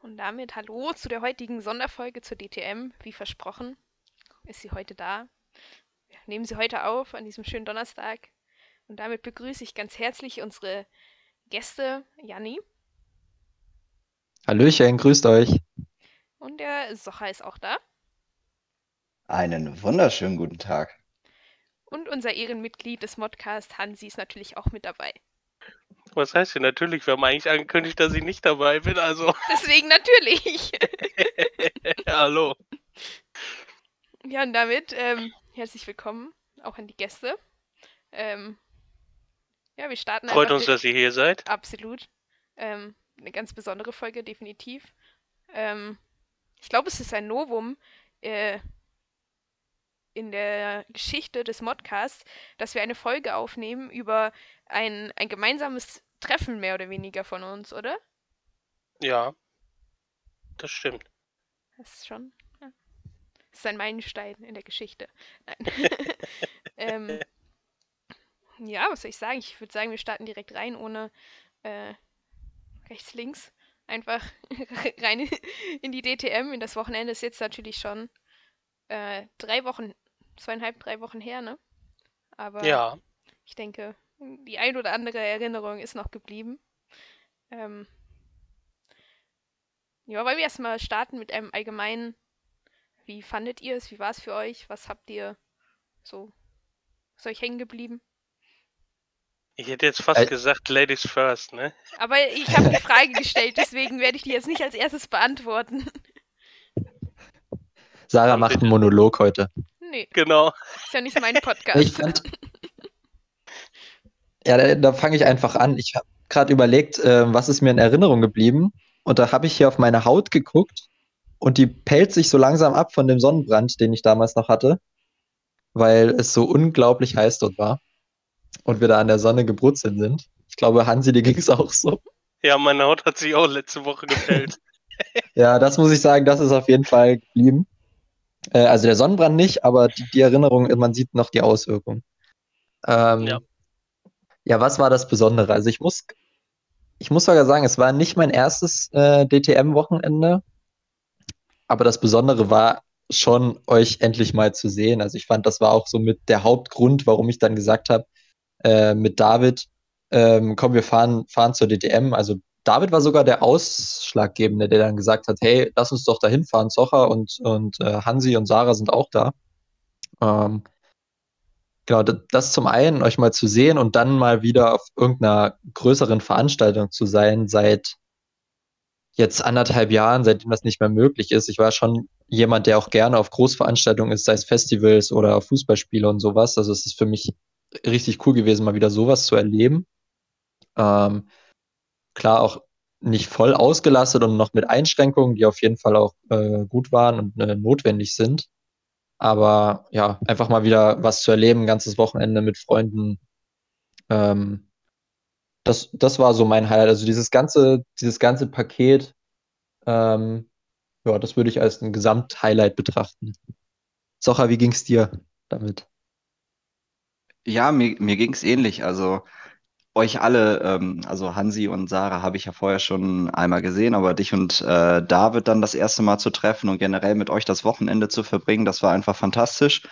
Und damit hallo zu der heutigen Sonderfolge zur DTM. Wie versprochen ist sie heute da. Wir nehmen sie heute auf an diesem schönen Donnerstag. Und damit begrüße ich ganz herzlich unsere Gäste, Janni. Hallöchen, grüßt euch. Und der Socha ist auch da. Einen wunderschönen guten Tag. Und unser Ehrenmitglied des Modcast, Hansi, ist natürlich auch mit dabei. Was heißt denn natürlich? Wir haben eigentlich angekündigt, dass ich nicht dabei bin, also. Deswegen natürlich. Hallo. Ja, und damit ähm, herzlich willkommen auch an die Gäste. Ähm, ja, wir starten Freut uns, dass ihr hier seid. Absolut. Ähm, eine ganz besondere Folge, definitiv. Ähm, ich glaube, es ist ein Novum äh, in der Geschichte des Modcasts, dass wir eine Folge aufnehmen über ein, ein gemeinsames Treffen, mehr oder weniger von uns, oder? Ja. Das stimmt. Das ist schon. Ja. Das ist ein Meilenstein in der Geschichte. Nein. ähm, ja, was soll ich sagen? Ich würde sagen, wir starten direkt rein, ohne äh, rechts, links. Einfach rein in die DTM. In das Wochenende ist jetzt natürlich schon äh, drei Wochen, zweieinhalb, drei Wochen her, ne? Aber Ja. ich denke, die ein oder andere Erinnerung ist noch geblieben. Ähm, ja, wollen wir erstmal starten mit einem allgemeinen, wie fandet ihr es, wie war es für euch, was habt ihr so, ist euch hängen geblieben? Ich hätte jetzt fast Ä- gesagt, Ladies first, ne? Aber ich habe die Frage gestellt, deswegen werde ich die jetzt nicht als erstes beantworten. Sarah macht einen Monolog heute. Nee, Genau. ist ja nicht mein Podcast. Ich fand. Ja, da, da fange ich einfach an. Ich habe gerade überlegt, äh, was ist mir in Erinnerung geblieben. Und da habe ich hier auf meine Haut geguckt und die pellt sich so langsam ab von dem Sonnenbrand, den ich damals noch hatte, weil es so unglaublich heiß dort war und wir da an der Sonne gebrutzelt sind. Ich glaube, Hansi, dir ging es auch so. Ja, meine Haut hat sich auch letzte Woche gefällt. Ja, das muss ich sagen, das ist auf jeden Fall geblieben. Äh, also der Sonnenbrand nicht, aber die, die Erinnerung, man sieht noch die Auswirkung. Ähm, Ja. Ja, was war das Besondere? Also ich muss, ich muss sogar sagen, es war nicht mein erstes äh, DTM-Wochenende, aber das Besondere war schon, euch endlich mal zu sehen. Also ich fand, das war auch so mit der Hauptgrund, warum ich dann gesagt habe, äh, mit David, ähm, komm, wir fahren, fahren zur DTM. Also David war sogar der Ausschlaggebende, der dann gesagt hat, hey, lass uns doch dahin fahren. Zocher und, und äh, Hansi und Sarah sind auch da. Ähm, genau, das, zum einen, euch mal zu sehen und dann mal wieder auf irgendeiner größeren Veranstaltung zu sein, seit jetzt anderthalb Jahren, seitdem das nicht mehr möglich ist. Ich war schon jemand, der auch gerne auf Großveranstaltungen ist, sei es Festivals oder Fußballspiele und sowas. Also es ist für mich richtig cool gewesen, mal wieder sowas zu erleben. Ähm, klar auch nicht voll ausgelastet und noch mit Einschränkungen, die auf jeden Fall auch äh, gut waren und äh, notwendig sind. Aber ja, einfach mal wieder was zu erleben, ein ganzes Wochenende mit Freunden. Ähm, das, das war so mein Highlight. Also dieses ganze, dieses ganze Paket, ähm, ja, das würde ich als ein Gesamthighlight betrachten. Socha, wie ging's dir damit? Ja, mir, mir ging es ähnlich. Also euch alle, ähm, also Hansi und Sarah habe ich ja vorher schon einmal gesehen, aber dich und äh, David dann das erste Mal zu treffen und generell mit euch das Wochenende zu verbringen, das war einfach fantastisch.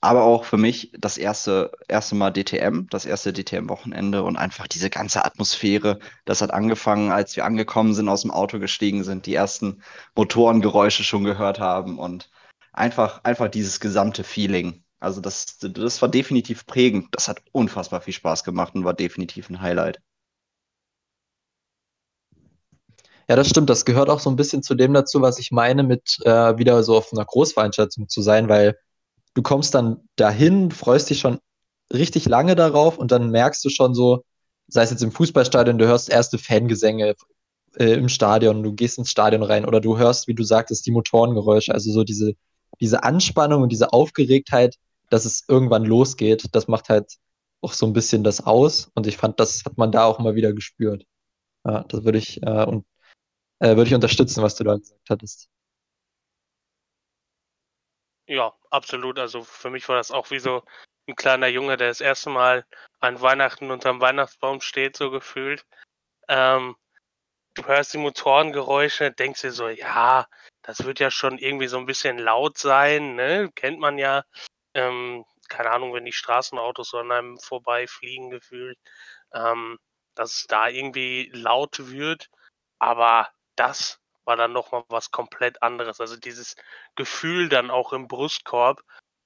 Aber auch für mich das erste, erste Mal DTM, das erste DTM-Wochenende und einfach diese ganze Atmosphäre. Das hat angefangen, als wir angekommen sind, aus dem Auto gestiegen sind, die ersten Motorengeräusche schon gehört haben und einfach, einfach dieses gesamte Feeling. Also das, das war definitiv prägend. Das hat unfassbar viel Spaß gemacht und war definitiv ein Highlight. Ja, das stimmt. Das gehört auch so ein bisschen zu dem dazu, was ich meine, mit äh, wieder so auf einer Großveranstaltung zu sein, weil du kommst dann dahin, freust dich schon richtig lange darauf und dann merkst du schon so, sei es jetzt im Fußballstadion, du hörst erste Fangesänge äh, im Stadion, du gehst ins Stadion rein oder du hörst, wie du sagtest, die Motorengeräusche, also so diese, diese Anspannung und diese Aufgeregtheit, dass es irgendwann losgeht, das macht halt auch so ein bisschen das aus und ich fand, das hat man da auch mal wieder gespürt. Ja, das würde ich, äh, und äh, würde ich unterstützen, was du da gesagt hattest. Ja, absolut. Also für mich war das auch wie so ein kleiner Junge, der das erste Mal an Weihnachten unterm Weihnachtsbaum steht, so gefühlt. Ähm, du hörst die Motorengeräusche, denkst dir so, ja, das wird ja schon irgendwie so ein bisschen laut sein, ne? Kennt man ja. Ähm, keine Ahnung, wenn die Straßenautos an einem vorbeifliegen gefühlt, ähm, dass es da irgendwie laut wird. Aber das war dann nochmal was komplett anderes. Also dieses Gefühl dann auch im Brustkorb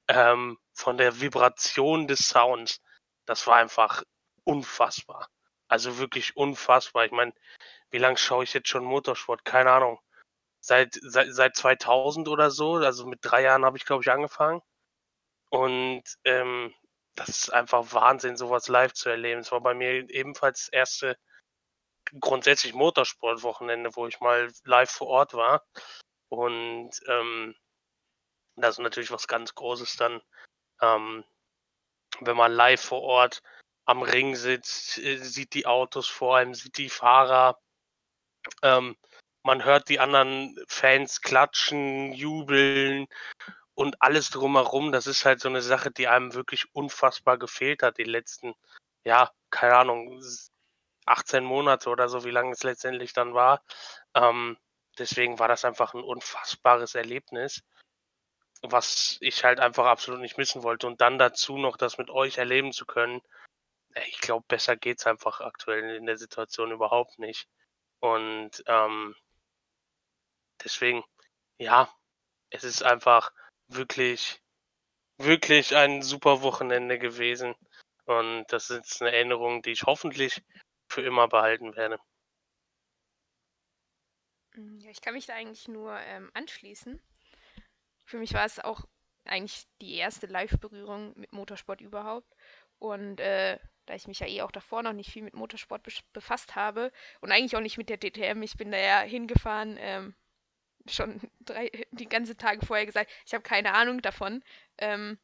ähm, von der Vibration des Sounds, das war einfach unfassbar. Also wirklich unfassbar. Ich meine, wie lange schaue ich jetzt schon Motorsport? Keine Ahnung. Seit, seit, seit 2000 oder so. Also mit drei Jahren habe ich, glaube ich, angefangen. Und ähm, das ist einfach Wahnsinn, sowas live zu erleben. Es war bei mir ebenfalls das erste grundsätzlich Motorsportwochenende, wo ich mal live vor Ort war. Und ähm, das ist natürlich was ganz Großes dann, ähm, wenn man live vor Ort am Ring sitzt, äh, sieht die Autos vor einem, sieht die Fahrer. Ähm, man hört die anderen Fans klatschen, jubeln und alles drumherum. Das ist halt so eine Sache, die einem wirklich unfassbar gefehlt hat, die letzten, ja, keine Ahnung, 18 Monate oder so, wie lange es letztendlich dann war. Ähm, deswegen war das einfach ein unfassbares Erlebnis, was ich halt einfach absolut nicht missen wollte. Und dann dazu noch das mit euch erleben zu können, ich glaube, besser geht es einfach aktuell in der Situation überhaupt nicht. Und ähm, deswegen, ja, es ist einfach wirklich, wirklich ein super Wochenende gewesen. Und das ist eine Erinnerung, die ich hoffentlich für immer behalten werde. Ja, ich kann mich da eigentlich nur ähm, anschließen. Für mich war es auch eigentlich die erste Live-Berührung mit Motorsport überhaupt. Und äh, da ich mich ja eh auch davor noch nicht viel mit Motorsport befasst habe und eigentlich auch nicht mit der DTM. Ich bin da ja hingefahren, ähm, schon drei, die ganze Tage vorher gesagt, ich habe keine Ahnung davon. Ähm,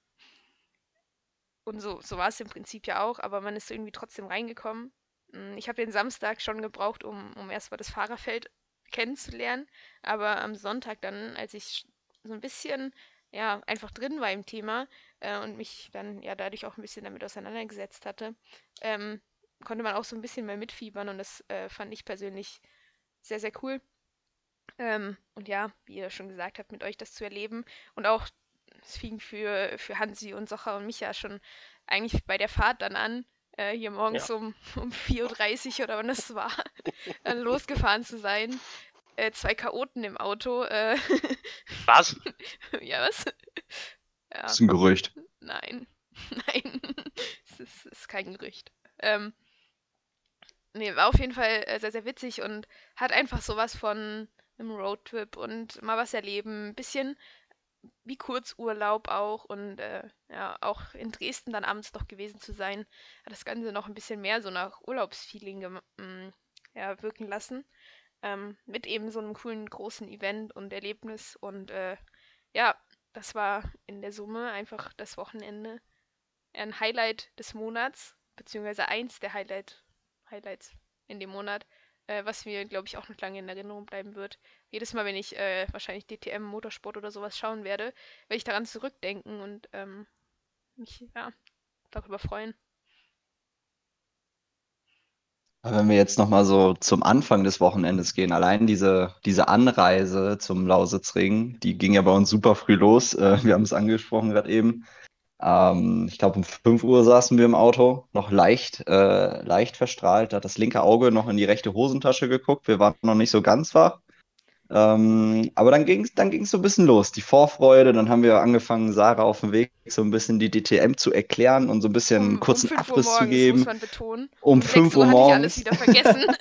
und so, so war es im Prinzip ja auch, aber man ist irgendwie trotzdem reingekommen. Hm, ich habe den Samstag schon gebraucht, um, um erstmal das Fahrerfeld kennenzulernen, aber am Sonntag dann, als ich so ein bisschen ja, einfach drin war im Thema äh, und mich dann ja dadurch auch ein bisschen damit auseinandergesetzt hatte, ähm, konnte man auch so ein bisschen mehr mitfiebern und das äh, fand ich persönlich sehr, sehr cool. Ähm, und ja, wie ihr schon gesagt habt, mit euch das zu erleben und auch, es fing für, für Hansi und Socher und mich ja schon eigentlich bei der Fahrt dann an, äh, hier morgens ja. um, um 4.30 Uhr oder wann das war, dann losgefahren zu sein äh, zwei Chaoten im Auto. Äh, was? ja, was? Ja. Das ist ein Gerücht. Nein. Nein. Es ist, ist, kein Gerücht. Ähm, nee, war auf jeden Fall äh, sehr, sehr witzig und hat einfach sowas von einem Roadtrip und mal was erleben. Ein bisschen wie Kurzurlaub auch und äh, ja, auch in Dresden dann abends noch gewesen zu sein, hat das Ganze noch ein bisschen mehr so nach Urlaubsfeeling mm, ja, wirken lassen. Ähm, mit eben so einem coolen großen Event und Erlebnis. Und äh, ja, das war in der Summe einfach das Wochenende ein Highlight des Monats, beziehungsweise eins der Highlight, Highlights in dem Monat, äh, was mir, glaube ich, auch noch lange in Erinnerung bleiben wird. Jedes Mal, wenn ich äh, wahrscheinlich DTM, Motorsport oder sowas schauen werde, werde ich daran zurückdenken und ähm, mich ja, darüber freuen. Wenn wir jetzt nochmal so zum Anfang des Wochenendes gehen, allein diese, diese Anreise zum Lausitzring, die ging ja bei uns super früh los. Äh, wir haben es angesprochen gerade eben. Ähm, ich glaube, um 5 Uhr saßen wir im Auto, noch leicht, äh, leicht verstrahlt, hat das linke Auge noch in die rechte Hosentasche geguckt. Wir waren noch nicht so ganz wach. Ähm, aber dann ging es dann ging's so ein bisschen los, die Vorfreude. Dann haben wir angefangen, Sarah auf dem Weg so ein bisschen die DTM zu erklären und so ein bisschen einen kurzen um Abriss morgens, zu geben. Muss man betonen. Um, um 5 Uhr morgens. Ich alles wieder vergessen.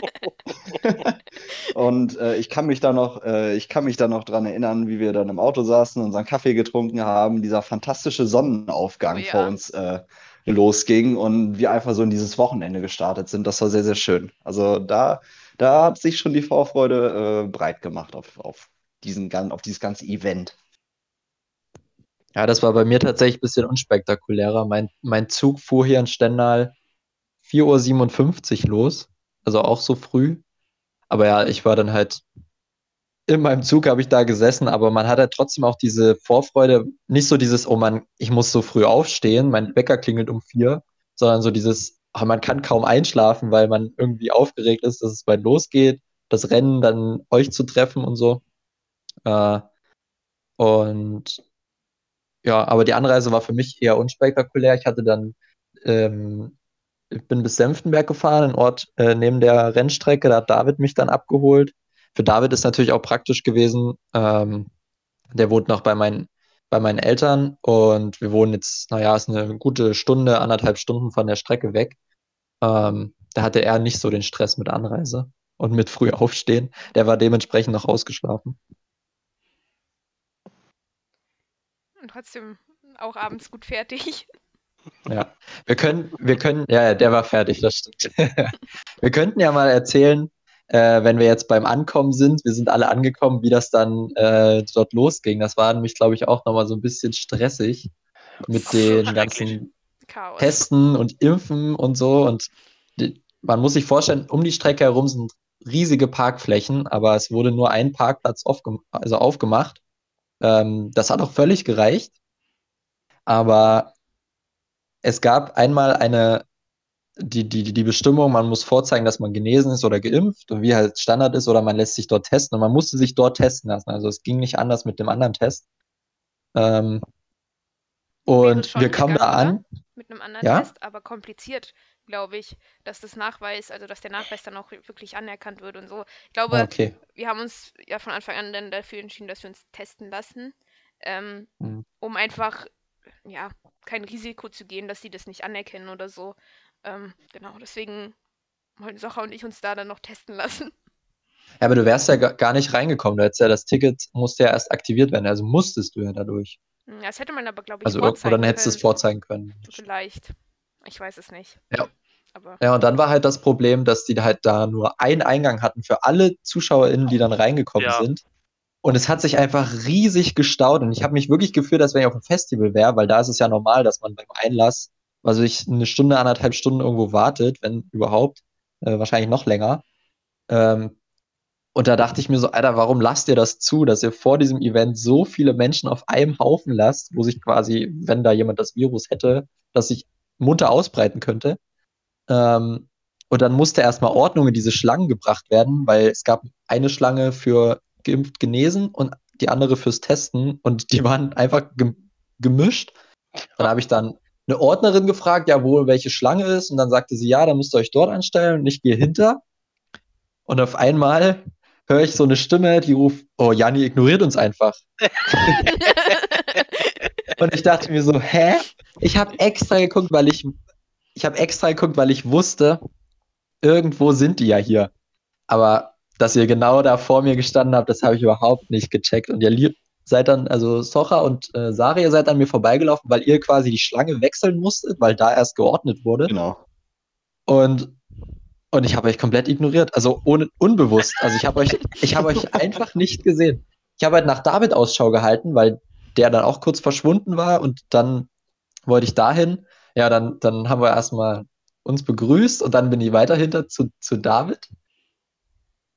und äh, ich kann mich da noch, äh, ich kann mich da noch dran erinnern, wie wir dann im Auto saßen, unseren Kaffee getrunken haben, dieser fantastische Sonnenaufgang oh, ja. vor uns äh, losging und wir einfach so in dieses Wochenende gestartet sind. Das war sehr, sehr schön. Also da da hat sich schon die Vorfreude äh, breit gemacht auf, auf, diesen, auf dieses ganze Event. Ja, das war bei mir tatsächlich ein bisschen unspektakulärer. Mein, mein Zug fuhr hier in Stendal 4.57 Uhr los, also auch so früh. Aber ja, ich war dann halt in meinem Zug habe ich da gesessen, aber man hat halt trotzdem auch diese Vorfreude, nicht so dieses, oh man, ich muss so früh aufstehen, mein Wecker klingelt um vier, sondern so dieses, man kann kaum einschlafen, weil man irgendwie aufgeregt ist, dass es bald losgeht. das Rennen dann euch zu treffen und so. Äh, und ja, aber die Anreise war für mich eher unspektakulär. Ich hatte dann, ähm, ich bin bis Senftenberg gefahren, ein Ort äh, neben der Rennstrecke. Da hat David mich dann abgeholt. Für David ist natürlich auch praktisch gewesen. Ähm, der wohnt noch bei meinen, bei meinen Eltern und wir wohnen jetzt, naja, ist eine gute Stunde, anderthalb Stunden von der Strecke weg. Ähm, da hatte er nicht so den Stress mit Anreise und mit früh aufstehen. Der war dementsprechend noch ausgeschlafen. Und trotzdem auch abends gut fertig. Ja, wir können, wir können, ja, der war fertig, das stimmt. wir könnten ja mal erzählen, äh, wenn wir jetzt beim Ankommen sind, wir sind alle angekommen, wie das dann äh, dort losging. Das war nämlich, glaube ich, auch nochmal so ein bisschen stressig mit den ganzen Chaos. Testen und Impfen und so. Und die, man muss sich vorstellen, um die Strecke herum sind riesige Parkflächen, aber es wurde nur ein Parkplatz aufgem also aufgemacht. Ähm, das hat auch völlig gereicht. Aber es gab einmal eine die, die, die Bestimmung, man muss vorzeigen, dass man genesen ist oder geimpft und wie halt Standard ist, oder man lässt sich dort testen und man musste sich dort testen lassen. Also es ging nicht anders mit dem anderen Test. Ähm, und wir kamen da an. Mit einem anderen ja? Test, aber kompliziert, glaube ich, dass das Nachweis, also dass der Nachweis dann auch wirklich anerkannt wird und so. Ich glaube, okay. wir haben uns ja von Anfang an dann dafür entschieden, dass wir uns testen lassen, ähm, mhm. um einfach ja kein Risiko zu gehen, dass sie das nicht anerkennen oder so. Ähm, genau, deswegen wollten Socha und ich uns da dann noch testen lassen. Ja, aber du wärst ja gar nicht reingekommen. Du hättest ja das Ticket musste ja erst aktiviert werden. Also musstest du ja dadurch. Hm, ja, das hätte man aber, glaube ich, Also irgendwo dann hättest du es vorzeigen können. Vielleicht. Ich weiß es nicht. Ja. Aber ja, und dann war halt das Problem, dass die halt da nur einen Eingang hatten für alle ZuschauerInnen, die dann reingekommen ja. sind. Und es hat sich einfach riesig gestaut. Und ich habe mich wirklich gefühlt, als wenn ich auf einem Festival wäre, weil da ist es ja normal, dass man beim Einlass also ich eine Stunde, anderthalb Stunden irgendwo wartet, wenn überhaupt, äh, wahrscheinlich noch länger. Ähm, und da dachte ich mir so, Alter, warum lasst ihr das zu, dass ihr vor diesem Event so viele Menschen auf einem Haufen lasst, wo sich quasi, wenn da jemand das Virus hätte, das sich munter ausbreiten könnte. Ähm, und dann musste erstmal Ordnung in diese Schlangen gebracht werden, weil es gab eine Schlange für geimpft genesen und die andere fürs Testen und die waren einfach gemischt. Dann habe ich dann eine Ordnerin gefragt, ja, wo welche Schlange ist. Und dann sagte sie, ja, dann müsst ihr euch dort anstellen und ich gehe hinter. Und auf einmal höre ich so eine Stimme, die ruft, oh, Janni ignoriert uns einfach. und ich dachte mir so, hä? Ich habe extra geguckt, weil ich, ich habe extra geguckt, weil ich wusste, irgendwo sind die ja hier. Aber dass ihr genau da vor mir gestanden habt, das habe ich überhaupt nicht gecheckt. Und ihr seid dann, also Socha und äh, Saria seid an mir vorbeigelaufen, weil ihr quasi die Schlange wechseln musstet, weil da erst geordnet wurde. Genau. Und, und ich habe euch komplett ignoriert, also ohne, unbewusst. Also ich habe euch, ich habe euch einfach nicht gesehen. Ich habe halt nach David Ausschau gehalten, weil der dann auch kurz verschwunden war und dann wollte ich dahin. Ja, dann, dann haben wir erstmal uns begrüßt und dann bin ich weiter hinter zu, zu David.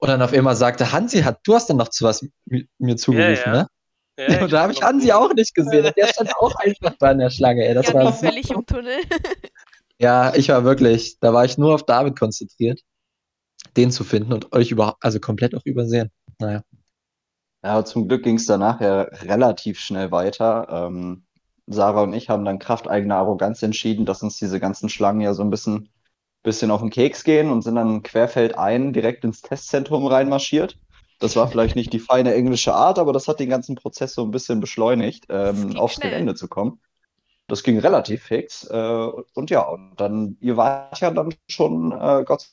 Und dann auf einmal sagte Hansi, hat, du hast dann noch zu was mir zugerufen, ja, ja. ne? Ja, da habe ich Hansi auch nicht gesehen. Der stand auch einfach da in der Schlange. Ey. Das ja, war völlig im Tunnel. ja, ich war wirklich, da war ich nur auf David konzentriert, den zu finden und euch überhaupt, also komplett auch übersehen. Naja. Ja, zum Glück ging es danach ja relativ schnell weiter. Ähm, Sarah und ich haben dann Kraft eigener Arroganz entschieden, dass uns diese ganzen Schlangen ja so ein bisschen, bisschen auf den Keks gehen und sind dann querfeldein direkt ins Testzentrum reinmarschiert. Das war vielleicht nicht die feine englische Art, aber das hat den ganzen Prozess so ein bisschen beschleunigt, ähm, aufs schnell. Gelände zu kommen. Das ging relativ fix. Äh, und ja, und dann, ihr wart ja dann schon, äh, Gott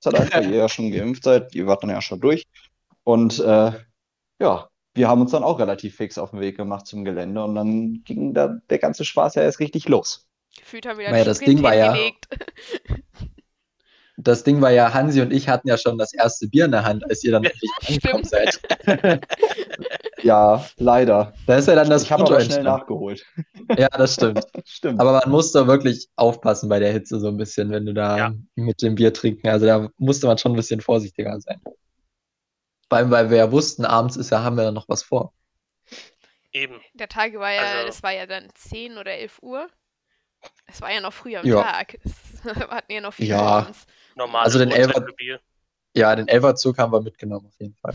sei Dank, weil ihr ja schon geimpft seid, ihr wart dann ja schon durch. Und äh, ja, wir haben uns dann auch relativ fix auf den Weg gemacht zum Gelände und dann ging da der ganze Spaß ja erst richtig los. Gefühlt haben wir ja, das Ding war ja, das Ding war ja, Hansi und ich hatten ja schon das erste Bier in der Hand, als ihr dann endlich angekommen seid. ja, leider. Da ist ja dann das Ich habe aber schnell nachgeholt. Ja, das stimmt. stimmt. Aber man musste wirklich aufpassen bei der Hitze so ein bisschen, wenn du da ja. mit dem Bier trinken. Also da musste man schon ein bisschen vorsichtiger sein. Vor allem, weil wir ja wussten, abends ist ja, haben wir ja noch was vor. Eben. Der Tag war ja, also, das war ja dann 10 oder 11 Uhr. Es war ja noch früh am ja. Tag. wir hatten ja noch viel ja. uns. Normal. Also den Elfer, Ja, den Elferzug haben wir mitgenommen, auf jeden Fall.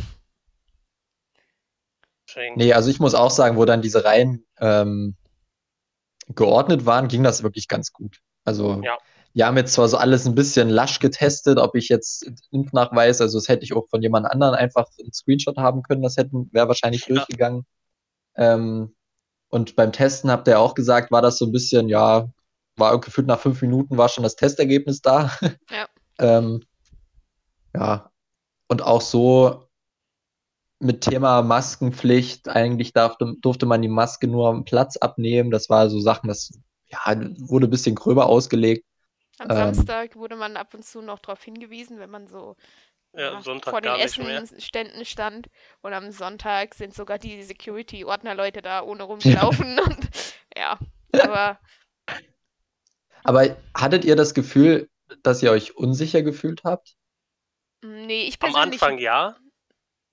Deswegen, Nee, also ich muss auch sagen, wo dann diese Reihen ähm, geordnet waren, ging das wirklich ganz gut. Also Ja. wir haben jetzt zwar so alles ein bisschen lasch getestet, ob ich jetzt Impfnachweis, also das hätte ich auch von jemand anderen einfach einen Screenshot haben können, das hätten, wäre wahrscheinlich Ja. durchgegangen. Ähm, und beim Testen habt ihr auch gesagt, war das so ein bisschen, ja, war gefühlt nach fünf Minuten war schon das Testergebnis da. Ja. ähm, ja, und auch so mit Thema Maskenpflicht, eigentlich darf, durfte man die Maske nur am Platz abnehmen. Das war so Sachen, das ja, wurde ein bisschen gröber ausgelegt. Am Ähm. Samstag wurde man ab und zu noch darauf hingewiesen, wenn man so ja, vor den. Essenständen stand. Und am Sonntag sind sogar die Security-Ordner-Leute da ohne rumgelaufen. Und, ja, aber Aber hattet ihr das Gefühl, dass ihr euch unsicher gefühlt habt? nee, ich Am persönlich Anfang ja.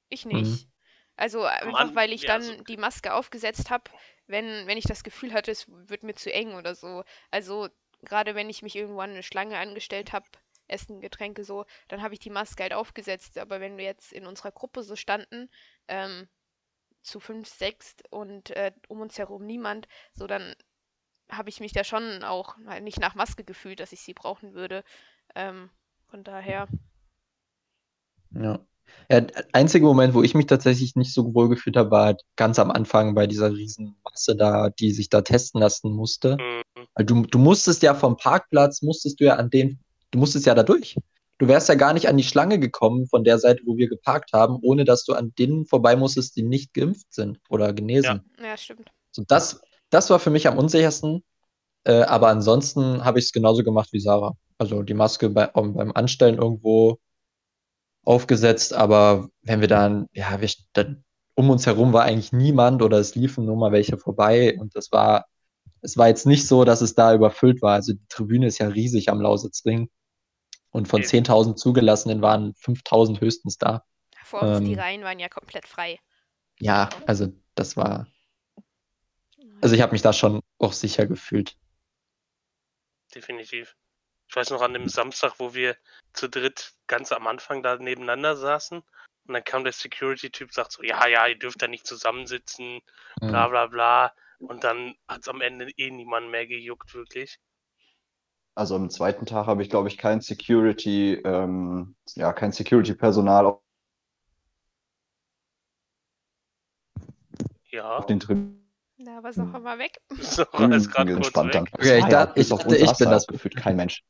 Ich Mhm. nicht. Also einfach, An- weil ich ja, dann so- die Maske aufgesetzt habe, wenn, wenn ich das Gefühl hatte, es wird mir zu eng oder so. Also gerade wenn ich mich irgendwo an eine Schlange angestellt habe, Essen, Getränke so, dann habe ich die Maske halt aufgesetzt. Aber wenn wir jetzt in unserer Gruppe so standen, ähm, zu fünf, sechs und äh, um uns herum niemand, so dann habe ich mich da schon auch nicht nach Maske gefühlt, dass ich sie brauchen würde. Ähm, von daher, Ja. Ja, der einzige Moment, wo ich mich tatsächlich nicht so wohl gefühlt habe, war halt ganz am Anfang bei dieser Riesenmasse da, die sich da testen lassen musste. Mhm. Weil du, du musstest ja vom Parkplatz, musstest du ja an den, du musstest ja da durch. Du wärst ja gar nicht an die Schlange gekommen von der Seite, wo wir geparkt haben, ohne dass du an denen vorbei musstest, die nicht geimpft sind oder genesen. ja, stimmt. So, das, das war für mich am unsichersten. Äh, aber ansonsten habe ich es genauso gemacht wie Sarah. Also die Maske bei, beim Anstellen irgendwo aufgesetzt, aber wenn wir dann, ja, wir, dann, um uns herum war eigentlich niemand oder es liefen nur mal welche vorbei und das war, es war jetzt nicht so, dass es da überfüllt war. Also die Tribüne ist ja riesig am Lausitzring und von Eben. 10.000 Zugelassenen waren 5.000 höchstens da. Vor uns, die Ähm, Reihen waren ja komplett frei. Ja, also das war, also ich habe mich da schon auch sicher gefühlt. Definitiv. Ich weiß noch an dem Samstag, wo wir zu dritt ganz am Anfang da nebeneinander saßen und dann kam der Security-Typ, sagt so, ja, ja, ihr dürft da nicht zusammensitzen, bla Mhm. bla bla. Und dann hat es am Ende eh niemand mehr gejuckt, wirklich. Also am zweiten Tag habe ich, glaube ich, kein Security, ähm, ja, kein Security-Personal auf Ja, den Tribünen Da war Socher mal weg. Socher ist gerade kurz weg. Okay, ich bis ich ich saß bin da das. gefühlt kein Mensch.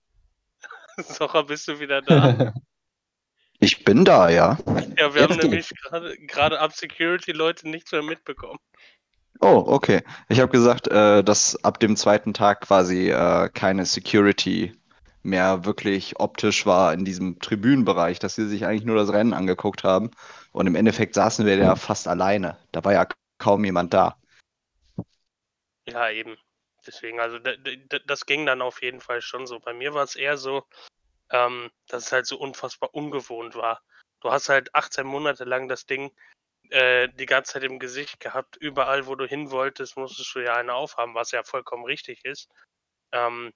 Socher, bist du wieder da? Ich bin da, ja. Ja, wir Jetzt haben nämlich gerade ab Security-Leute nichts mehr mitbekommen. Oh, okay. Ich habe gesagt, äh, dass ab dem zweiten Tag quasi äh, keine Security mehr wirklich optisch war in diesem Tribünenbereich, dass sie sich eigentlich nur das Rennen angeguckt haben. Und im Endeffekt saßen wir ja fast alleine. Da war ja kaum jemand da. Ja, eben. Deswegen, also das ging dann auf jeden Fall schon so. Bei mir war es eher so, ähm, dass es halt so unfassbar ungewohnt war. Du hast halt 18 Monate lang das Ding äh, die ganze Zeit im Gesicht gehabt. Überall, wo du hin wolltest, musstest du ja eine aufhaben, was ja vollkommen richtig ist. Ähm,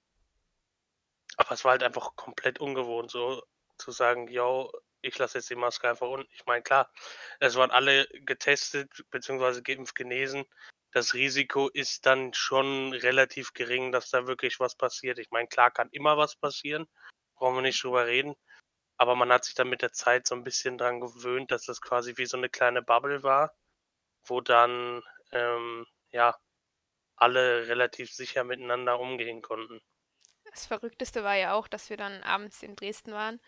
aber es war halt einfach komplett ungewohnt, so zu sagen, yo, ich lasse jetzt die Maske einfach unten. Ich meine, klar, es waren alle getestet, beziehungsweise geimpft genesen das Risiko ist dann schon relativ gering, dass da wirklich was passiert. Ich meine, klar kann immer was passieren, brauchen wir nicht drüber reden. Aber man hat sich dann mit der Zeit so ein bisschen dran gewöhnt, dass das quasi wie so eine kleine Bubble war, wo dann ähm, ja alle relativ sicher miteinander umgehen konnten. Das Verrückteste war ja auch, dass wir dann abends in Dresden waren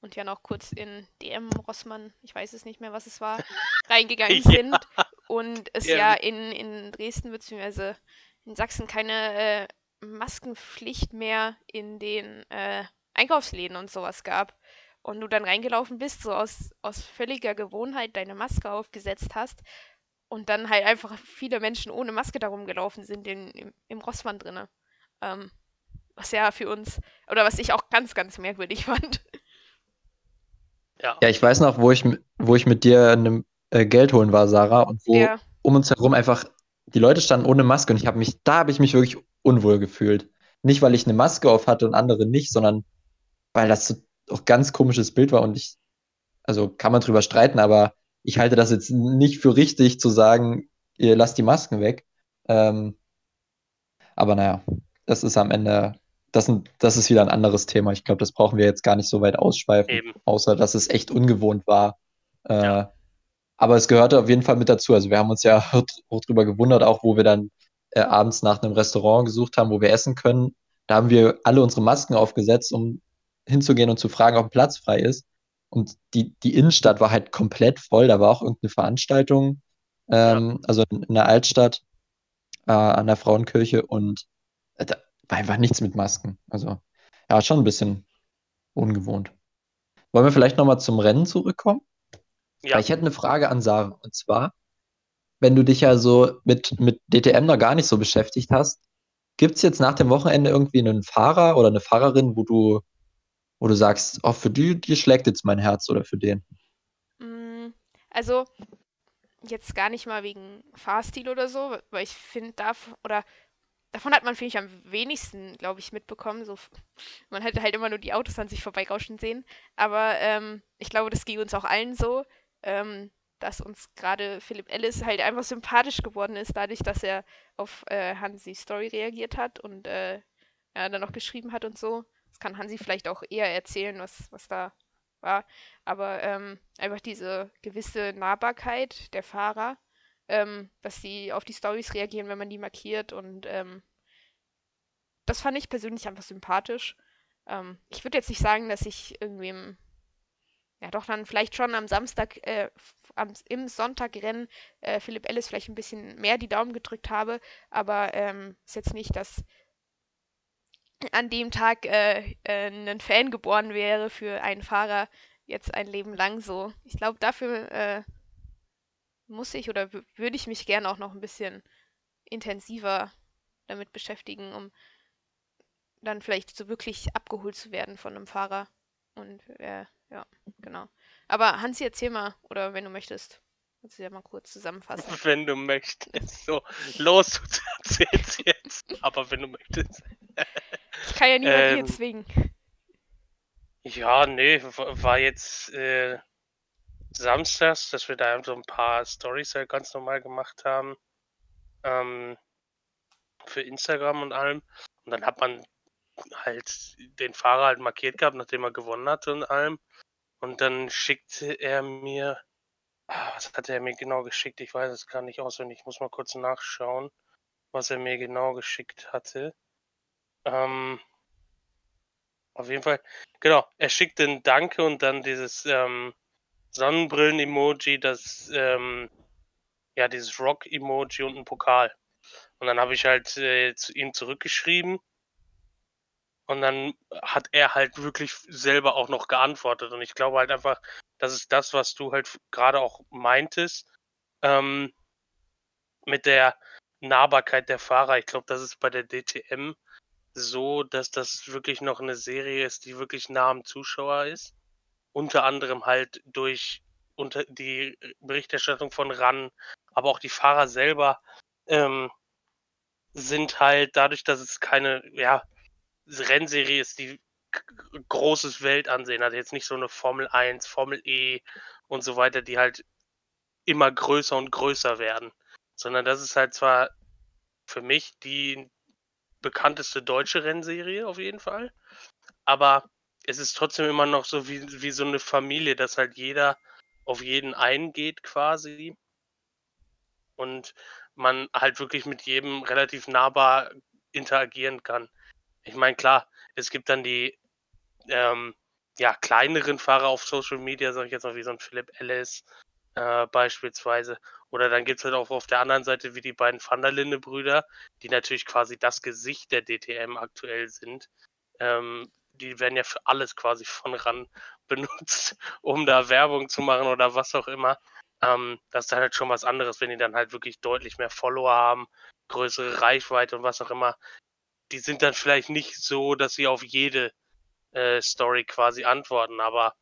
und ja noch kurz in DM Rossmann, ich weiß es nicht mehr, was es war, reingegangen Ja. sind und es Ja. ja in, in Dresden bzw. in Sachsen keine äh, Maskenpflicht mehr in den äh, Einkaufsläden und sowas gab. Und du dann reingelaufen bist, so aus, aus völliger Gewohnheit deine Maske aufgesetzt hast und dann halt einfach viele Menschen ohne Maske darum gelaufen sind in, im, im Rossmann drinne. Ähm, was ja für uns, oder was ich auch ganz, ganz merkwürdig fand. Ja, Ja, ich weiß noch, wo ich, wo ich mit dir einem, äh, Geld holen war, Sarah, und wo Ja, um uns herum einfach die Leute standen ohne Maske und ich habe mich, da habe ich mich wirklich unwohl gefühlt. Nicht, weil ich eine Maske auf hatte und andere nicht, sondern weil das so auch ganz komisches Bild war und ich Also kann man drüber streiten, aber ich halte das jetzt nicht für richtig zu sagen, ihr lasst die Masken weg. Ähm, aber naja, das ist am Ende, das, das ist wieder ein anderes Thema. Ich glaube, das brauchen wir jetzt gar nicht so weit ausschweifen, Eben. außer dass es echt ungewohnt war. Äh, Ja. Aber es gehörte auf jeden Fall mit dazu. Also wir haben uns ja auch drüber gewundert, auch wo wir dann äh, abends nach einem Restaurant gesucht haben, wo wir essen können. Da haben wir alle unsere Masken aufgesetzt, um hinzugehen und zu fragen, ob ein Platz frei ist. Und die, die Innenstadt war halt komplett voll. Da war auch irgendeine Veranstaltung, ähm, also in, der Altstadt äh, an der Frauenkirche und äh, da war einfach nichts mit Masken. Also ja, schon ein bisschen ungewohnt. Wollen wir vielleicht nochmal zum Rennen zurückkommen? Ja, ich hätte eine Frage an Sarah. Und zwar, wenn du dich ja so mit, mit DTM noch gar nicht so beschäftigt hast, gibt es jetzt nach dem Wochenende irgendwie einen Fahrer oder eine Fahrerin, wo du, wo du sagst, oh, für die, die schlägt jetzt mein Herz oder für den? Mm, Also, jetzt gar nicht mal wegen Fahrstil oder so, weil ich finde, darf, oder davon hat man, finde ich, am wenigsten, glaube ich, mitbekommen. So, man hätte halt immer nur die Autos an sich vorbeirauschen sehen. Aber ähm, ich glaube, das ging uns auch allen so, ähm, dass uns gerade Philipp Ellis halt einfach sympathisch geworden ist, dadurch, dass er auf äh, Hansis Story reagiert hat und äh, ja, dann noch geschrieben hat und so. Das kann Hansi vielleicht auch eher erzählen, was, was da war. Aber ähm, einfach diese gewisse Nahbarkeit der Fahrer, ähm, dass sie auf die Stories reagieren, wenn man die markiert. Und ähm, das fand ich persönlich einfach sympathisch. Ähm, ich würde jetzt nicht sagen, dass ich irgendwem, ja doch dann vielleicht schon am Samstag, äh, am, im Sonntagrennen äh, Philipp Ellis vielleicht ein bisschen mehr die Daumen gedrückt habe, aber ähm, ist jetzt nicht, dass an dem Tag äh, äh, ein Fan geboren wäre für einen Fahrer jetzt ein Leben lang so. Ich glaube, dafür äh, muss ich oder wü- würde ich mich gerne auch noch ein bisschen intensiver damit beschäftigen, um dann vielleicht so wirklich abgeholt zu werden von einem Fahrer. Und äh, ja, genau. Aber Hansi, erzähl mal, oder wenn du möchtest, kannst du ja mal kurz zusammenfassen. wenn du möchtest. So, los, du erzählst jetzt. Aber wenn du möchtest. Ich kann ja niemanden hier Ähm, zwingen. Ja, nee, wa- war jetzt äh, samstags, dass wir da so ein paar Stories halt ganz normal gemacht haben. Ähm, für Instagram und allem. Und dann hat man halt den Fahrer halt markiert gehabt, nachdem er gewonnen hatte und allem. Und dann schickte er mir, ah, was hat er mir genau geschickt? Ich weiß es gar nicht auswendig. Ich muss mal kurz nachschauen, was er mir genau geschickt hatte. Ähm, auf jeden Fall, genau, er schickte ein Danke und dann dieses ähm, Sonnenbrillen-Emoji, das, ähm, ja, dieses Rock-Emoji und ein Pokal. Und dann habe ich halt äh, zu ihm zurückgeschrieben und dann hat er halt wirklich selber auch noch geantwortet. Und ich glaube halt einfach, das ist das, was du halt gerade auch meintest, ähm, mit der Nahbarkeit der Fahrer. Ich glaube, das ist bei der DTM so, dass das wirklich noch eine Serie ist, die wirklich nah am Zuschauer ist. Unter anderem halt durch unter die Berichterstattung von RAN, aber auch die Fahrer selber ähm, sind halt dadurch, dass es keine ja, Rennserie ist, die großes Weltansehen hat. Jetzt nicht so eine Formel 1, Formel E und so weiter, die halt immer größer und größer werden. Sondern das ist halt zwar für mich die bekannteste deutsche Rennserie auf jeden Fall. Aber es ist trotzdem immer noch so wie, wie so eine Familie, dass halt jeder auf jeden eingeht quasi. Und man halt wirklich mit jedem relativ nahbar interagieren kann. Ich meine, klar, es gibt dann die ähm, ja, kleineren Fahrer auf Social Media, sag ich jetzt mal, wie so ein Philipp Ellis äh, beispielsweise. Oder dann gibt es halt auch auf der anderen Seite wie die beiden Van der Linde-Brüder, die natürlich quasi das Gesicht der DTM aktuell sind. Ähm, die werden ja für alles quasi von ran benutzt, um da Werbung zu machen oder was auch immer. Ähm, das ist dann halt schon was anderes, wenn die dann halt wirklich deutlich mehr Follower haben, größere Reichweite und was auch immer. Die sind dann vielleicht nicht so, dass sie auf jede äh, Story quasi antworten, aber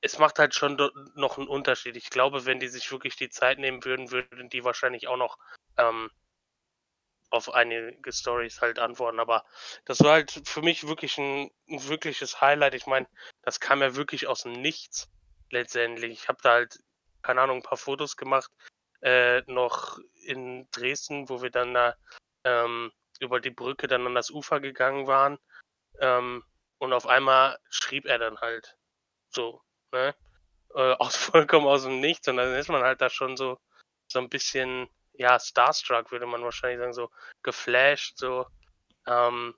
es macht halt schon noch einen Unterschied. Ich glaube, wenn die sich wirklich die Zeit nehmen würden, würden die wahrscheinlich auch noch ähm, auf einige Stories halt antworten. Aber das war halt für mich wirklich ein, ein wirkliches Highlight. Ich meine, das kam ja wirklich aus dem Nichts. letztendlich. Ich habe da halt, keine Ahnung, ein paar Fotos gemacht, äh, noch in Dresden, wo wir dann da ähm, über die Brücke dann an das Ufer gegangen waren. Ähm, und auf einmal schrieb er dann halt so, ne? Äh, aus vollkommen aus dem Nichts. Und dann ist man halt da schon so, so ein bisschen, ja, starstruck, würde man wahrscheinlich sagen, so geflasht, so, ähm,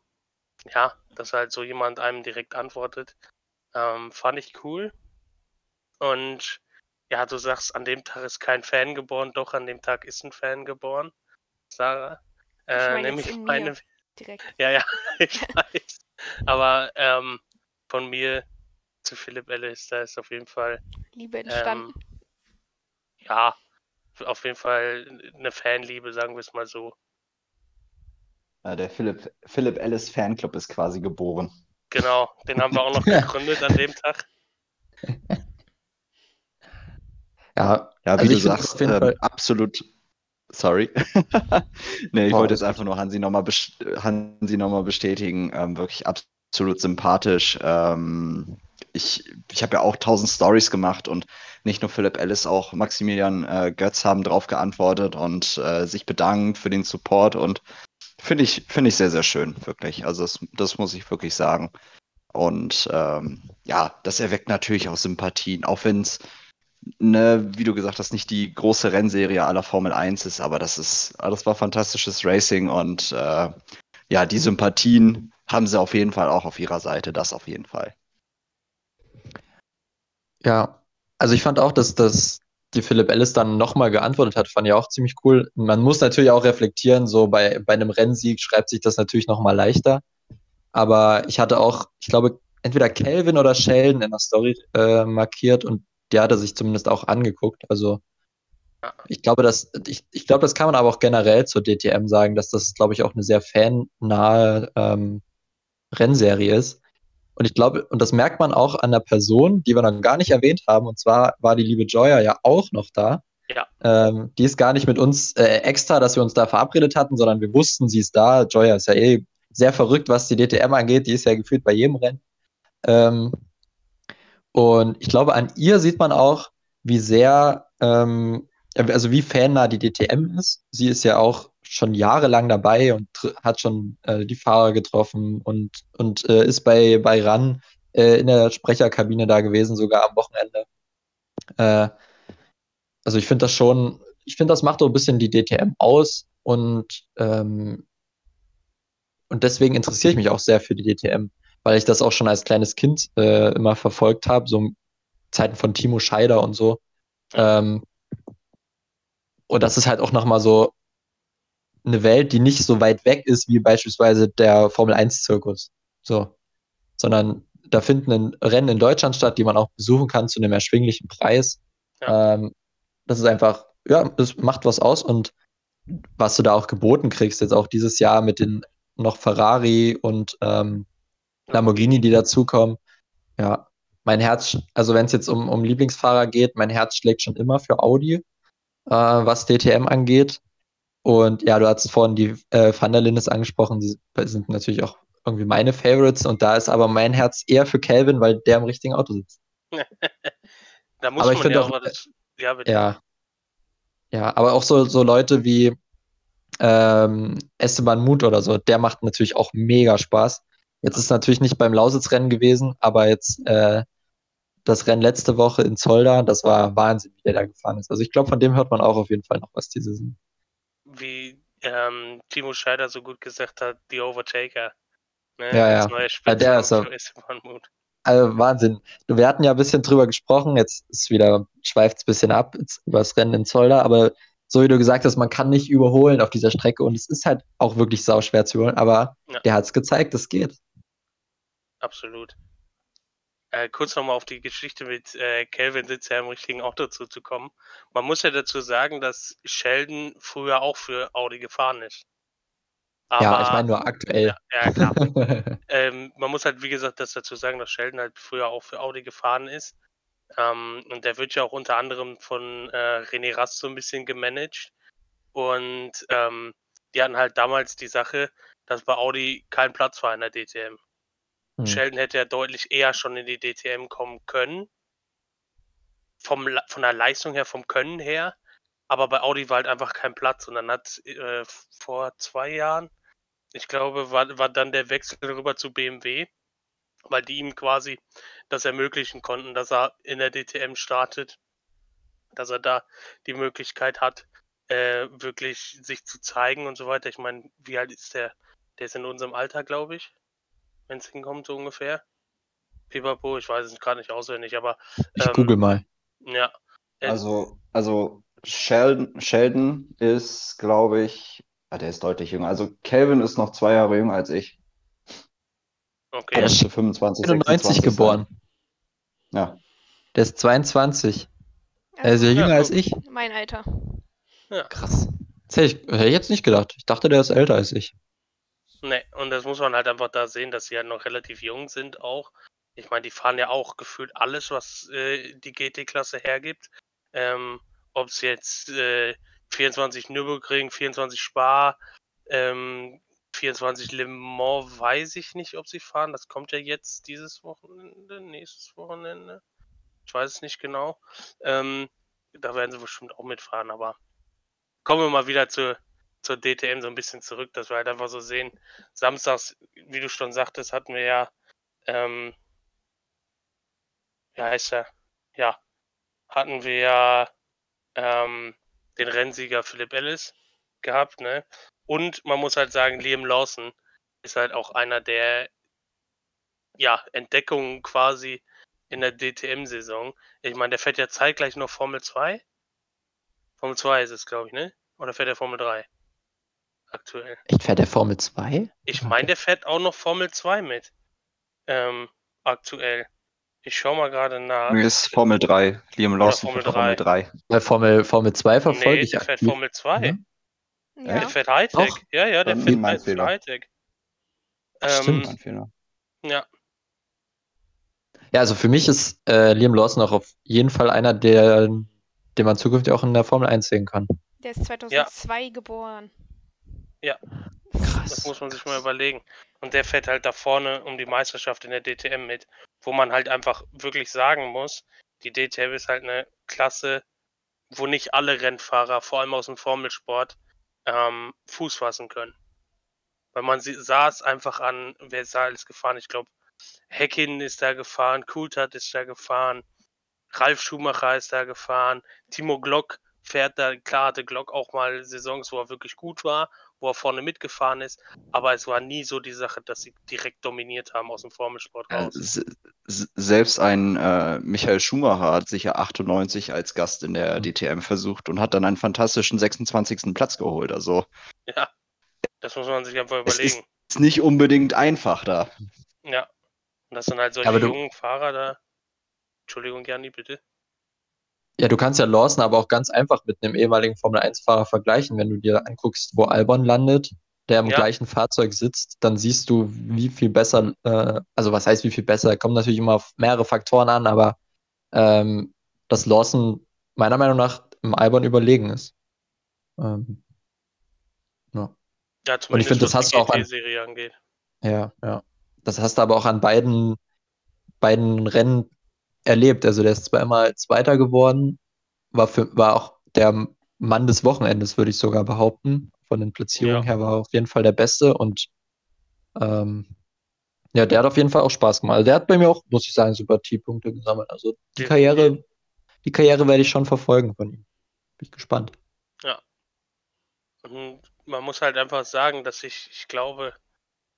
ja, dass halt so jemand einem direkt antwortet. Ähm, fand ich cool. Und ja, du sagst, an dem Tag ist kein Fan geboren, doch an dem Tag ist ein Fan geboren, Sarah. Äh, nämlich jetzt in meine. mir direkt. Ja, ja, ich weiß. Aber ähm, von mir zu Philipp Ellis, da ist auf jeden Fall, Liebe entstanden. ähm, ja, auf jeden Fall eine Fanliebe, sagen wir es mal so. Äh, der Philipp, Philipp Ellis Fanclub ist quasi geboren. Genau, den haben wir auch noch gegründet an dem Tag. Ja, Ja, wie Also du sagst, ähm, Fall- absolut. Sorry. nee, ich Oh, wollte jetzt einfach nur Hansi nochmal Hansi noch mal bestätigen. Ähm, wirklich absolut sympathisch. Ähm, ich ich habe ja auch tausend Stories gemacht und nicht nur Philipp Ellis, auch Maximilian äh, Götz haben drauf geantwortet und äh, sich bedankt für den Support und finde ich, finde ich sehr, sehr schön, wirklich. Also das, das muss ich wirklich sagen. Und ähm, ja, das erweckt natürlich auch Sympathien, auch wenn es ne, wie du gesagt hast, nicht die große Rennserie aller Formel 1 ist, aber das ist, das war fantastisches Racing und äh, ja, die Sympathien haben sie auf jeden Fall auch auf ihrer Seite, das auf jeden Fall. Ja, also ich fand auch, dass, dass die Philipp Ellis dann nochmal geantwortet hat, fand ich auch ziemlich cool. Man muss natürlich auch reflektieren, so bei, bei einem Rennsieg schreibt sich das natürlich nochmal leichter. Aber ich hatte auch, ich glaube, entweder Kelvin oder Sheldon in der Story äh, markiert und der hatte sich zumindest auch angeguckt. Also ich glaube, dass, ich, ich glaube, das kann man aber auch generell zur DTM sagen, dass das, glaube ich, auch eine sehr fannahe ähm, Rennserie ist. Und ich glaube, und das merkt man auch an der Person, die wir noch gar nicht erwähnt haben. Und zwar war die liebe Joya ja auch noch da. Ja. Ähm, die ist gar nicht mit uns äh, extra, dass wir uns da verabredet hatten, sondern wir wussten, sie ist da. Joya ist ja eh sehr verrückt, was die DTM angeht. Die ist ja gefühlt bei jedem Rennen. Ähm, und ich glaube, an ihr sieht man auch, wie sehr, ähm, also wie fannah die DTM ist. Sie ist ja auch schon jahrelang dabei und hat schon äh, die Fahrer getroffen und, und äh, ist bei, bei RAN äh, in der Sprecherkabine da gewesen, sogar am Wochenende. Äh, also ich finde das schon, ich finde, das macht so ein bisschen die DTM aus und, ähm, und deswegen interessiere ich mich auch sehr für die DTM, weil ich das auch schon als kleines Kind äh, immer verfolgt habe, so Zeiten von Timo Scheider und so. Ähm, und das ist halt auch nochmal so eine Welt, die nicht so weit weg ist wie beispielsweise der Formel 1-Zirkus. So. Sondern da finden Rennen in Deutschland statt, die man auch besuchen kann zu einem erschwinglichen Preis. Ja. Ähm, das ist einfach, ja, es macht was aus und was du da auch geboten kriegst, jetzt auch dieses Jahr mit den noch Ferrari und ähm, Lamborghini, die dazukommen. Ja, mein Herz, also wenn es jetzt um, um Lieblingsfahrer geht, mein Herz schlägt schon immer für Audi, äh, was DTM angeht. Und ja, du hast vorhin die äh, Van der Lindes angesprochen, die sind natürlich auch irgendwie meine Favorites und da ist aber mein Herz eher für Calvin, weil der im richtigen Auto sitzt. Da muss Aber ich man find ja auch, auch mal das, ja, bitte. Ja. Ja, aber auch so, so Leute wie ähm, Esteban Muth oder so, der macht natürlich auch mega Spaß. Jetzt ist natürlich nicht beim Lausitzrennen gewesen, aber jetzt äh, das Rennen letzte Woche in Zolder, das war Wahnsinn, wie der da gefahren ist. Also ich glaube, von dem hört man auch auf jeden Fall noch was diese Saison. Wie ähm, Timo Scheider so gut gesagt hat, die Overtaker. Ne? Ja, Das ja. neue Ja, der ist Esteban Muth. Also Wahnsinn. Wir hatten ja ein bisschen drüber gesprochen, jetzt ist wieder, schweift es ein bisschen ab über das Rennen in Zolder, aber so wie du gesagt hast, man kann nicht überholen auf dieser Strecke und es ist halt auch wirklich sau schwer zu überholen, aber Ja. der hat es gezeigt, es geht. Absolut. Äh, kurz nochmal auf die Geschichte mit äh, Calvin Sitz ja im richtigen Auto zuzukommen. Man muss ja dazu sagen, dass Sheldon früher auch für Audi gefahren ist. Aber, ja, ich meine nur aktuell. Ja, ja klar. ähm, man muss halt, wie gesagt, das dazu sagen, dass Sheldon halt früher auch für Audi gefahren ist. Ähm, und der wird ja auch unter anderem von äh, René Rast so ein bisschen gemanagt. Und ähm, die hatten halt damals die Sache, dass bei Audi kein Platz war in der DTM. Hm. Sheldon hätte ja deutlich eher schon in die DTM kommen können. vom, von der Leistung her, vom Können her. Aber bei Audi war halt einfach kein Platz. Und dann hat äh, vor zwei Jahren, ich glaube, war, war dann der Wechsel rüber zu BMW, weil die ihm quasi das ermöglichen konnten, dass er in der DTM startet, dass er da die Möglichkeit hat, äh, wirklich sich zu zeigen und so weiter. Ich meine, wie alt ist der? Der ist in unserem Alter, glaube ich, wenn es hinkommt, so ungefähr. Pipapo, ich weiß es gerade nicht auswendig, aber. Ich ähm, google mal. Ja. Äh, also, also Sheldon, Sheldon ist, glaube ich, ah, der ist deutlich jünger. Also Calvin ist noch zwei Jahre jünger als ich. Okay. Der ist 25, 91 geboren. Ja. Der ist 22. Er ist ja jünger Ja, als ich. Mein Alter. Krass. Das hätte ich, hätte ich jetzt nicht gedacht. Ich dachte, der ist älter als ich. Ne, und das muss man halt einfach da sehen, dass sie halt noch relativ jung sind auch. Ich meine, die fahren ja auch gefühlt alles, was äh, die GT-Klasse hergibt. Ähm, Ob es jetzt äh, 24 Nürburgring, 24 Spa, ähm, 24 Le Mans, weiß ich nicht, ob sie fahren. Das kommt ja jetzt dieses Wochenende, nächstes Wochenende. Ich weiß es nicht genau. Ähm, da werden sie bestimmt auch mitfahren, aber kommen wir mal wieder zu, zur DTM so ein bisschen zurück, dass wir halt einfach so sehen. Samstags, wie du schon sagtest, hatten wir ja, ähm, wie heißt er? Ja, hatten wir ja ähm, den Rennsieger Philipp Ellis gehabt, ne? Und man muss halt sagen, Liam Lawson ist halt auch einer der ja, Entdeckungen quasi in der DTM-Saison. Ich meine, der fährt ja zeitgleich noch Formel 2. Formel 2 ist es, glaube ich, ne? Oder fährt er Formel 3? Aktuell. Echt, fährt der Formel 2? Ich meine, der fährt auch noch Formel 2 mit. Ähm, aktuell. Ich schau mal gerade nach. Mir ist Formel 3. Liam Lawson Formel für Formel 3. Bei Formel, Formel 2 verfolge Nee, ich der fährt aktiv. Formel 2. Mhm. Ja. Der fährt Hightech. Auch? Ja, ja, der Dann fährt mein Fehler. Hightech. Stimmt. Mein Fehler. Ja, Ja, also für mich ist äh, Liam Lawson auch auf jeden Fall einer, der, den man zukünftig auch in der Formel 1 sehen kann. Der ist 2002 geboren. Das Krass. muss man sich mal überlegen. Und der fährt halt da vorne um die Meisterschaft in der DTM mit, wo man halt einfach wirklich sagen muss, die DTM ist halt eine Klasse, wo nicht alle Rennfahrer, vor allem aus dem Formelsport, ähm, Fuß fassen können. Weil man sah es einfach an, wer ist da alles gefahren? Ich glaube, Heckin ist da gefahren, Coulthard ist da gefahren, Ralf Schumacher ist da gefahren, Timo Glock fährt da, klar hatte Glock auch mal Saisons, wo er wirklich gut war, wo er vorne mitgefahren ist, aber es war nie so die Sache, dass sie direkt dominiert haben aus dem Formelsport Äh, raus. Selbst ein äh, Michael Schumacher hat sich ja 98 als Gast in der Mhm. DTM versucht und hat dann einen fantastischen 26. Platz geholt. Also Ja, das muss man sich einfach Es überlegen. ist nicht unbedingt einfach da. Ja. Und das sind halt solche aber du- jungen Fahrer da. Entschuldigung, Jani, bitte. Ja, du kannst ja Lawson aber auch ganz einfach mit einem ehemaligen Formel 1-Fahrer vergleichen. Wenn du dir anguckst, wo Albon landet, der im Ja. gleichen Fahrzeug sitzt, dann siehst du, wie viel besser, äh, also was heißt wie viel besser, kommt natürlich immer auf mehrere Faktoren an, aber ähm, dass Lawson meiner Meinung nach im Albon überlegen ist. Ähm, ja. Ja, zumindest finde, das was hast die du auch an-. Ja, ja. Das hast du aber auch an beiden, beiden Rennen erlebt. Also der ist immer Zweiter geworden, war, für, war auch der Mann des Wochenendes, würde ich sogar behaupten. Von den Platzierungen Ja. her war er auf jeden Fall der Beste und ähm, ja, der hat auf jeden Fall auch Spaß gemacht. Also der hat bei mir auch, muss ich sagen, Sympathiepunkte gesammelt. Also die Definitiv. Karriere, die Karriere werde ich schon verfolgen von ihm. Bin ich gespannt. Und man muss halt einfach sagen, dass ich, ich glaube,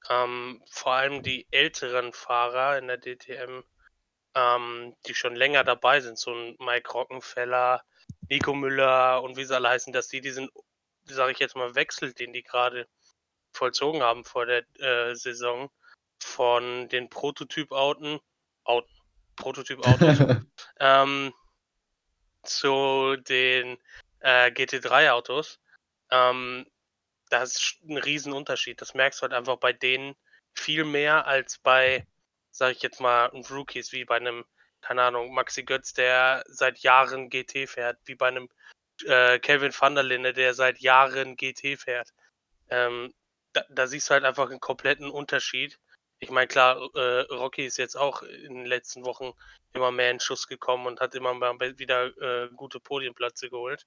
ähm, vor allem die älteren Fahrer in der DTM, ähm, die schon länger dabei sind, so ein Mike Rockenfeller, Nico Müller und wie sie alle heißen, dass die diesen, sage ich jetzt mal, Wechsel, den die gerade vollzogen haben vor der äh, Saison, von den Prototyp-Auten, Auten, Prototyp-Autos, ähm, zu den äh, GT3-Autos. Ähm, das ist ein Riesenunterschied. Das merkst du halt einfach bei denen viel mehr als bei, sag ich jetzt mal, Rookies, wie bei einem, keine Ahnung, Maxi Götz, der seit Jahren GT fährt, wie bei einem äh, Kelvin van der Linde, der seit Jahren GT fährt. Ähm, da, da siehst du halt einfach einen kompletten Unterschied ich meine, klar, äh, Rocky ist jetzt auch in den letzten Wochen immer mehr in Schuss gekommen und hat immer wieder äh, gute Podienplätze geholt.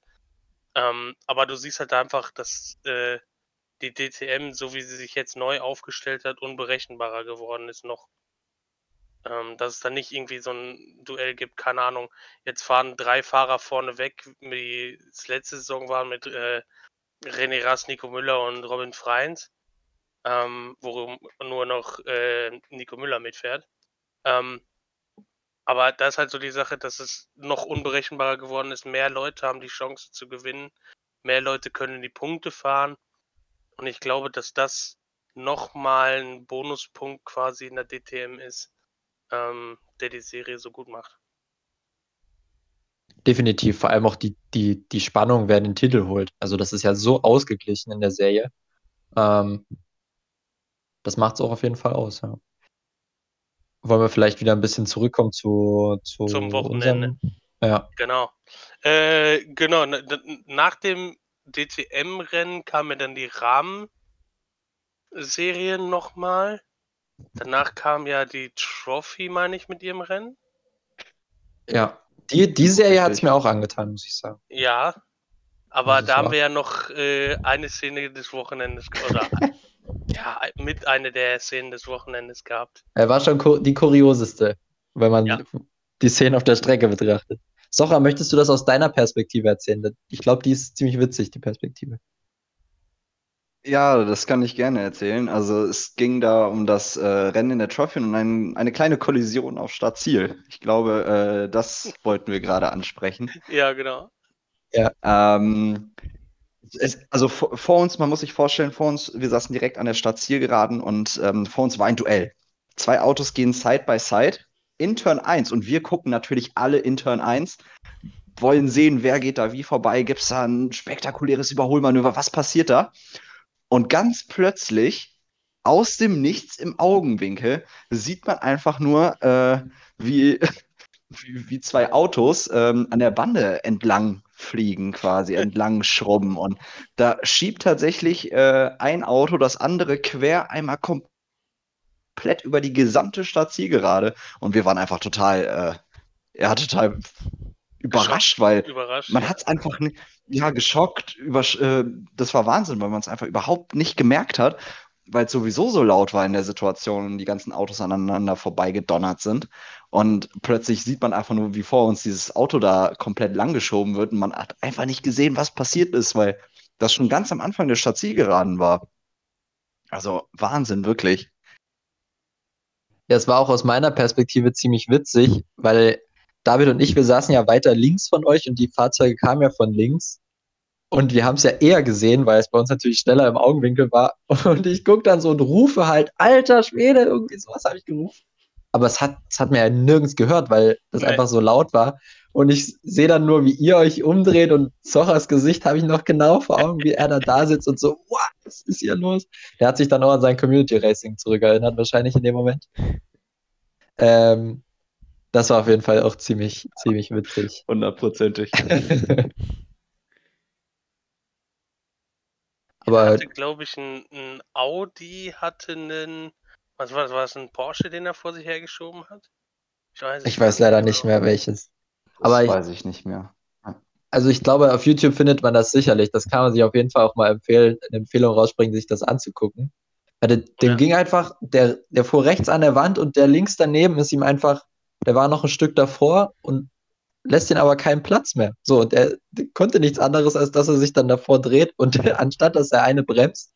Ähm, aber du siehst halt einfach, dass äh, die DTM, so wie sie sich jetzt neu aufgestellt hat, unberechenbarer geworden ist noch. Ähm, dass es dann nicht irgendwie so ein Duell gibt, keine Ahnung. Jetzt fahren drei Fahrer vorne weg, wie es letzte Saison war mit äh, René Rast, Nico Müller und Robin Freins ähm, worum nur noch äh, Nico Müller mitfährt. Ähm, aber da ist halt so die Sache, dass es noch unberechenbarer geworden ist. Mehr Leute haben die Chance zu gewinnen. Mehr Leute können die Punkte fahren. Und ich glaube, dass das nochmal ein Bonuspunkt quasi in der DTM ist, ähm, der die Serie so gut macht. Definitiv, vor allem auch die, die, die Spannung, wer den Titel holt. Also das ist ja so ausgeglichen in der Serie. Ähm, das macht es auch auf jeden Fall aus, ja. Wollen wir vielleicht wieder ein bisschen zurückkommen zu, zu Zum Wochenende. Unserem, ja. Genau. Äh, genau, nach dem DTM-Rennen kam mir dann die Rahmenserie nochmal. Danach kam ja die Trophy, meine ich, mit ihrem Rennen. Ja, die, die Serie hat es mir auch angetan, muss ich sagen. Ja, aber da haben wir ja noch äh, eine Szene des Wochenendes, oder ja, mit einer der Szenen des Wochenendes gehabt. Er war schon die kurioseste, wenn man ja. die Szenen auf der Strecke betrachtet. Socha, möchtest du das aus deiner Perspektive erzählen? Ich glaube, die ist ziemlich witzig, die Perspektive. Ja, das kann ich gerne erzählen. Also es ging da um das äh, Rennen in der Trophy und ein, eine kleine Kollision auf Startziel. Ich glaube, äh, das wollten wir gerade ansprechen. Ja, genau. Ja. Ähm, es, also vor, vor, uns, man muss sich vorstellen, vor uns, wir saßen direkt an der Startzielgeraden und ähm, vor uns war ein Duell. Zwei Autos gehen Side by Side in Turn 1 und wir gucken natürlich alle in Turn 1, wollen sehen, wer geht da wie vorbei, gibt es da ein spektakuläres Überholmanöver, was passiert da? Und ganz plötzlich, aus dem Nichts im Augenwinkel, sieht man einfach nur, äh, wie, wie, wie, zwei Autos ähm, an der Bande entlang fliegen, quasi entlang schrubben. Und da schiebt tatsächlich äh, ein Auto das andere quer einmal komplett über die gesamte Startzielgerade. Und wir waren einfach total, äh, ja, total überrascht, weil überrascht, man ja. hat es einfach nicht, ja, geschockt. Über, äh, das war Wahnsinn, weil man es einfach überhaupt nicht gemerkt hat weil es sowieso so laut war in der Situation und die ganzen Autos aneinander vorbeigedonnert sind. Und plötzlich sieht man einfach nur, wie vor uns dieses Auto da komplett langgeschoben wird und man hat einfach nicht gesehen, was passiert ist, weil das schon ganz am Anfang der Stadtzielgeraden war. Also Wahnsinn, wirklich. Ja, es war auch aus meiner Perspektive ziemlich witzig, weil David und ich, wir saßen ja weiter links von euch und die Fahrzeuge kamen ja von links. Und wir haben es ja eher gesehen, weil es bei uns natürlich schneller im Augenwinkel war. Und ich gucke dann so und rufe halt, alter Schwede, irgendwie sowas habe ich gerufen. Aber es hat, es hat mir ja nirgends gehört, weil das Nein. einfach so laut war. Und ich sehe dann nur, wie ihr euch umdreht und Zochers Gesicht habe ich noch genau vor Augen, wie er da da sitzt und so, was ist hier los? Der hat sich dann auch an sein Community Racing zurückerinnert, wahrscheinlich in dem Moment. Ähm, das war auf jeden Fall auch ziemlich, ziemlich witzig. Hundertprozentig. Aber hatte, glaube ich, ein, ein, Audi, hatte einen, was war das, war das ein Porsche, den er vor sich hergeschoben hat? Ich weiß, ich weiß leider genau. nicht mehr welches. Das Aber weiß ich, ich nicht mehr. Also ich glaube, auf YouTube findet man das sicherlich. Das kann man sich auf jeden Fall auch mal empfehlen, eine Empfehlung rausbringen, sich das anzugucken. Weil dem ja. ging einfach, der, der fuhr rechts an der Wand und der links daneben ist ihm einfach, der war noch ein Stück davor und lässt ihn aber keinen Platz mehr. So, und er konnte nichts anderes, als dass er sich dann davor dreht und anstatt dass er eine bremst,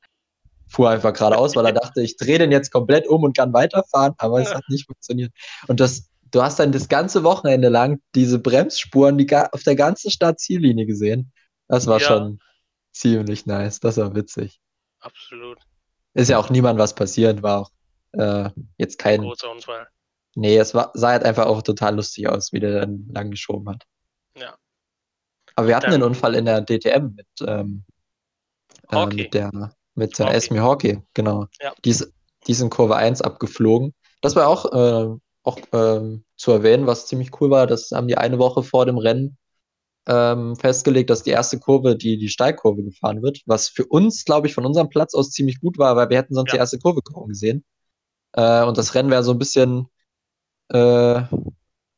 fuhr einfach geradeaus, weil er dachte, ich drehe den jetzt komplett um und kann weiterfahren, aber es hat nicht funktioniert. Und das, du hast dann das ganze Wochenende lang diese Bremsspuren die auf der ganzen Startziellinie gesehen. Das war ja. schon ziemlich nice. Das war witzig. Absolut. Ist ja auch niemand was passiert, war auch äh, jetzt kein großer Unfall. Nee, es war, sah halt einfach auch total lustig aus, wie der dann lang geschoben hat. Ja. Aber wir hatten dann, einen Unfall in der DTM mit, ähm, äh, mit der mit der Esme Hockey, genau. Ja. Die, ist, die ist in Kurve 1 abgeflogen. Das war auch, äh, auch äh, zu erwähnen, was ziemlich cool war. Das haben die eine Woche vor dem Rennen ähm, festgelegt, dass die erste Kurve die, die Steilkurve gefahren wird, was für uns, glaube ich, von unserem Platz aus ziemlich gut war, weil wir hätten sonst ja. die erste Kurve kaum gesehen. Äh, und das Rennen wäre so ein bisschen äh,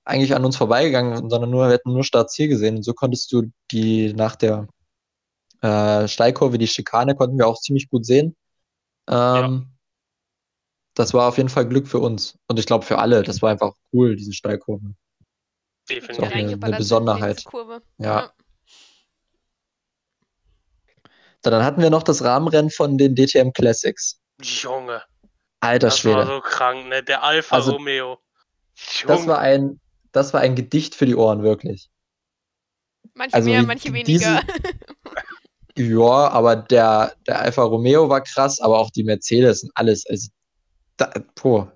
eigentlich an uns vorbeigegangen, sondern nur, wir hätten nur Start-Ziel gesehen. Und so konntest du die nach der äh, Steilkurve, die Schikane, konnten wir auch ziemlich gut sehen. Ähm, Das war auf jeden Fall Glück für uns. Und ich glaube für alle. Das war einfach cool, diese Steilkurve. Definitiv. Ist auch eine- eine Besonderheit. Ja. Dann hatten wir noch das Rahmenrennen von den DTM Classics. Junge, Alter das war Schwede. so krank, ne? Der Alfa Also, Romeo. Das war ein, das war ein Gedicht für die Ohren, wirklich. Manche Also mehr, manche diese- weniger. Ja, aber der, der Alfa Romeo war krass, aber auch die Mercedes und alles. Also, da, boah.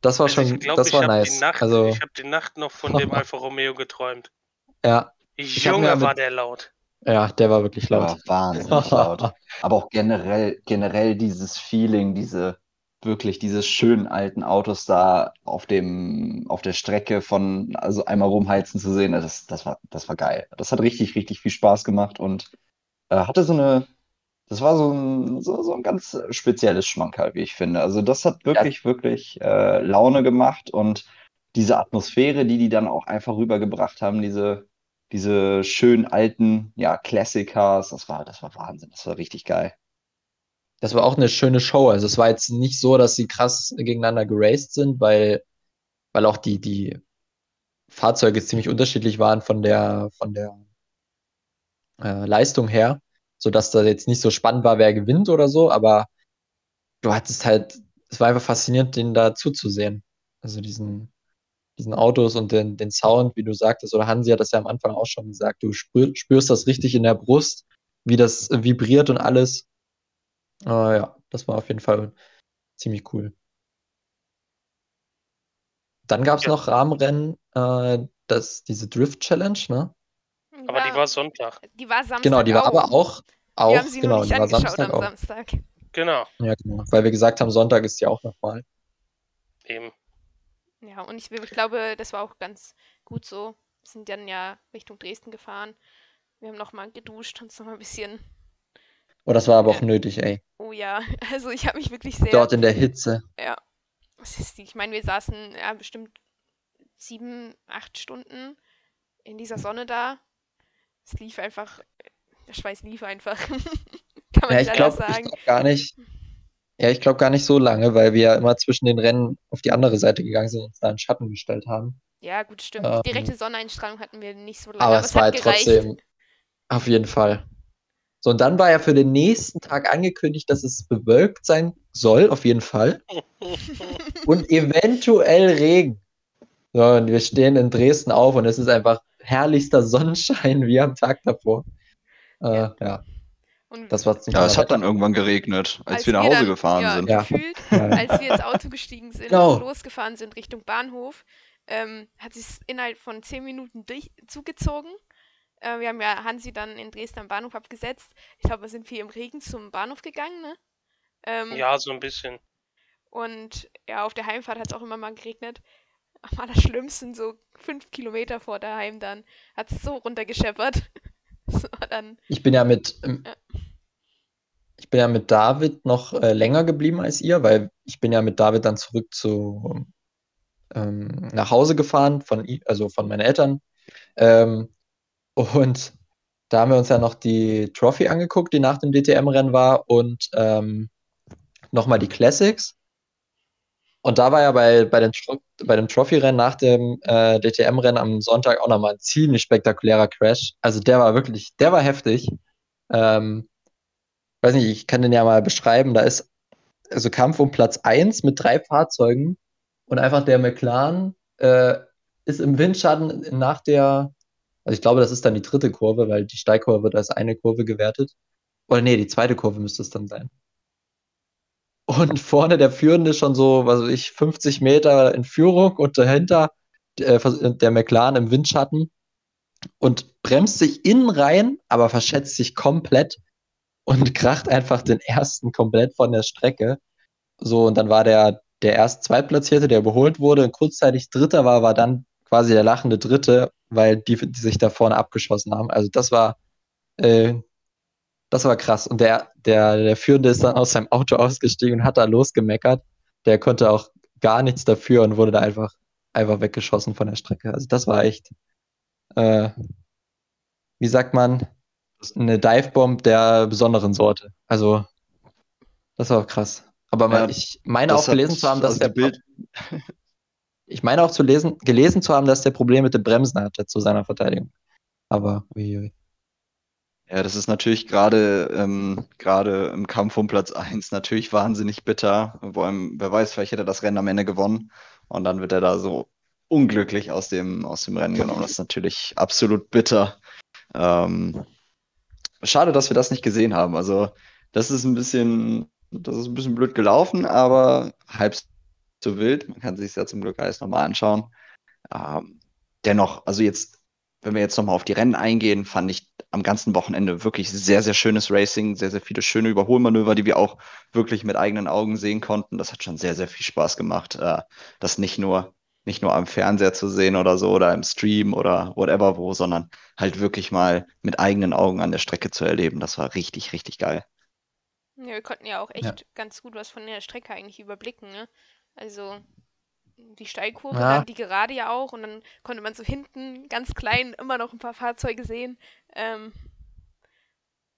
Das war Also schon, ich glaube, das war nice. Nacht, also, ich habe die Nacht noch von dem Alfa Romeo geträumt. ja, Junge, aber- war der laut. ja, der war wirklich Der laut. war wahnsinnig laut. Aber auch generell, generell dieses Feeling, diese wirklich diese schönen alten Autos da auf dem, auf der Strecke von, also einmal rumheizen zu sehen, das, das war, das war geil. Das hat richtig, richtig viel Spaß gemacht und äh, hatte so eine, das war so ein, so, so ein ganz spezielles Schmankerl, wie ich finde. Also das hat wirklich, wirklich äh, Laune gemacht und diese Atmosphäre, die die dann auch einfach rübergebracht haben, diese, diese schönen alten, ja, Classic Cars, das war, das war Wahnsinn, das war richtig geil. Das war auch eine schöne Show. Also es war jetzt nicht so, dass sie krass gegeneinander geraced sind, weil, weil auch die, die Fahrzeuge ziemlich unterschiedlich waren von der, von der äh, Leistung her, sodass da jetzt nicht so spannend war, wer gewinnt oder so, aber du hattest halt, es war einfach faszinierend, denen da zuzusehen. Also diesen, diesen Autos und den, den Sound, wie du sagtest, oder Hansi hat das ja am Anfang auch schon gesagt, du spür, spürst das richtig in der Brust, wie das vibriert und alles. Äh, ja, das war auf jeden Fall ziemlich cool. Dann gab es Ja. noch Rahmenrennen, äh, das, diese Drift Challenge, ne? Aber die war Sonntag. die war Samstag Genau, die war aber auch, auch, Wir haben sie genau, nur nicht die war angeschaut Samstag am auch. Samstag. Genau, Ja, genau. Weil wir gesagt haben, Sonntag ist die auch nochmal. eben. Ja, und ich, ich glaube, das war auch ganz gut so. Wir sind dann ja Richtung Dresden gefahren. Wir haben nochmal geduscht, uns nochmal ein bisschen. Oh, das war aber auch Ja. nötig, ey. Oh ja, also ich habe mich wirklich sehr. Dort in der Hitze. Die? Ich meine, wir saßen ja bestimmt sieben, acht Stunden in dieser Sonne da. Es lief einfach, der Schweiß lief einfach. Kann man Ja, ich glaube glaub gar nicht. Ja, ich glaube gar nicht so lange, weil wir ja immer zwischen den Rennen auf die andere Seite gegangen sind und uns da in Schatten gestellt haben. Ja, gut, stimmt. Ähm, Direkte Sonneneinstrahlung hatten wir nicht so lange, Aber es war halt gereicht. trotzdem auf jeden Fall. So, und dann war ja für den nächsten Tag angekündigt, dass es bewölkt sein soll, auf jeden Fall. Und eventuell Regen. So, und wir stehen in Dresden auf und es ist einfach herrlichster Sonnenschein wie am Tag davor. Äh, Ja. ja. Und das war ziemlich Ja, es hat dann irgendwann geregnet, als, als wir nach Hause dann, gefahren ja, sind. Ja. Gefühlt, als wir ins Auto gestiegen sind Genau. und losgefahren sind Richtung Bahnhof, ähm, hat es innerhalb von zehn Minuten durch, zugezogen. Äh, wir haben ja Hansi dann in Dresden am Bahnhof abgesetzt. Ich glaube, wir sind viel im Regen zum Bahnhof gegangen, ne? Ähm, Ja, so ein bisschen. Und ja, auf der Heimfahrt hat es auch immer mal geregnet. Am allerschlimmsten, so fünf Kilometer vor daheim dann, hat es so runtergescheppert. Dann, Ich bin ja mit, ähm, Ja. ich bin ja mit David noch äh, länger geblieben als ihr, weil ich bin ja mit David dann zurück zu ähm, nach Hause gefahren von also von meinen Eltern. Ähm, und da haben wir uns ja noch die Trophy angeguckt, die nach dem DTM-Rennen war und ähm, nochmal die Classics. Und da war ja bei, bei, den, bei dem Trophy-Rennen nach dem äh, DTM-Rennen am Sonntag auch nochmal ein ziemlich spektakulärer Crash. Also der war wirklich, der war heftig. Ähm, weiß nicht, ich kann den ja mal beschreiben. Da ist also Kampf um Platz 1 mit drei Fahrzeugen und einfach der McLaren äh, ist im Windschatten nach der, also ich glaube, das ist dann die dritte Kurve, weil die Steilkurve wird als eine Kurve gewertet. Oder nee, die zweite Kurve müsste es dann sein. Und vorne der Führende schon so, was weiß ich, 50 Meter in Führung und dahinter äh, der McLaren im Windschatten und bremst sich innen rein, aber verschätzt sich komplett und kracht einfach den ersten komplett von der Strecke. So, und dann war der, der erst Zweitplatzierte, der überholt wurde, und kurzzeitig Dritter war, war dann quasi der lachende Dritte, weil die, die sich da vorne abgeschossen haben. Also das war, äh, das war krass. Und der, der, der Führende ist dann aus seinem Auto ausgestiegen und hat da losgemeckert, der konnte auch gar nichts dafür und wurde da einfach, einfach weggeschossen von der Strecke. Also das war echt, äh, wie sagt man, eine Divebomb der besonderen Sorte. Also das war auch krass. Aber Ja, ich meine auch hat- gelesen zu haben, dass also der Bild, ich meine auch zu lesen, gelesen zu haben, dass der Probleme mit den Bremsen hatte zu seiner Verteidigung. Aber uiui. Ja, das ist natürlich gerade ähm, gerade im Kampf um Platz 1 natürlich wahnsinnig bitter. Vor allem, wer weiß, vielleicht hätte er das Rennen am Ende gewonnen. Und dann wird er da so unglücklich aus dem, aus dem Rennen genommen. Das ist natürlich absolut bitter. Ähm, schade, dass wir das nicht gesehen haben. Also, das ist ein bisschen, das ist ein bisschen blöd gelaufen, aber halb so wild. Man kann sich ja zum Glück alles nochmal anschauen. Ähm, dennoch, also jetzt, wenn wir jetzt nochmal auf die Rennen eingehen, fand ich am ganzen Wochenende wirklich sehr, sehr schönes Racing, sehr, sehr viele schöne Überholmanöver, die wir auch wirklich mit eigenen Augen sehen konnten. Das hat schon sehr, sehr viel Spaß gemacht, äh, das nicht nur, nicht nur am Fernseher zu sehen oder so oder im Stream oder whatever wo, sondern halt wirklich mal mit eigenen Augen an der Strecke zu erleben. Das war richtig, richtig geil. Ja, wir konnten ja auch echt Ja. ganz gut was von der Strecke eigentlich überblicken, ne? Also die Steilkurve, Ja. dann die Gerade ja auch und dann konnte man so hinten ganz klein immer noch ein paar Fahrzeuge sehen. Ähm,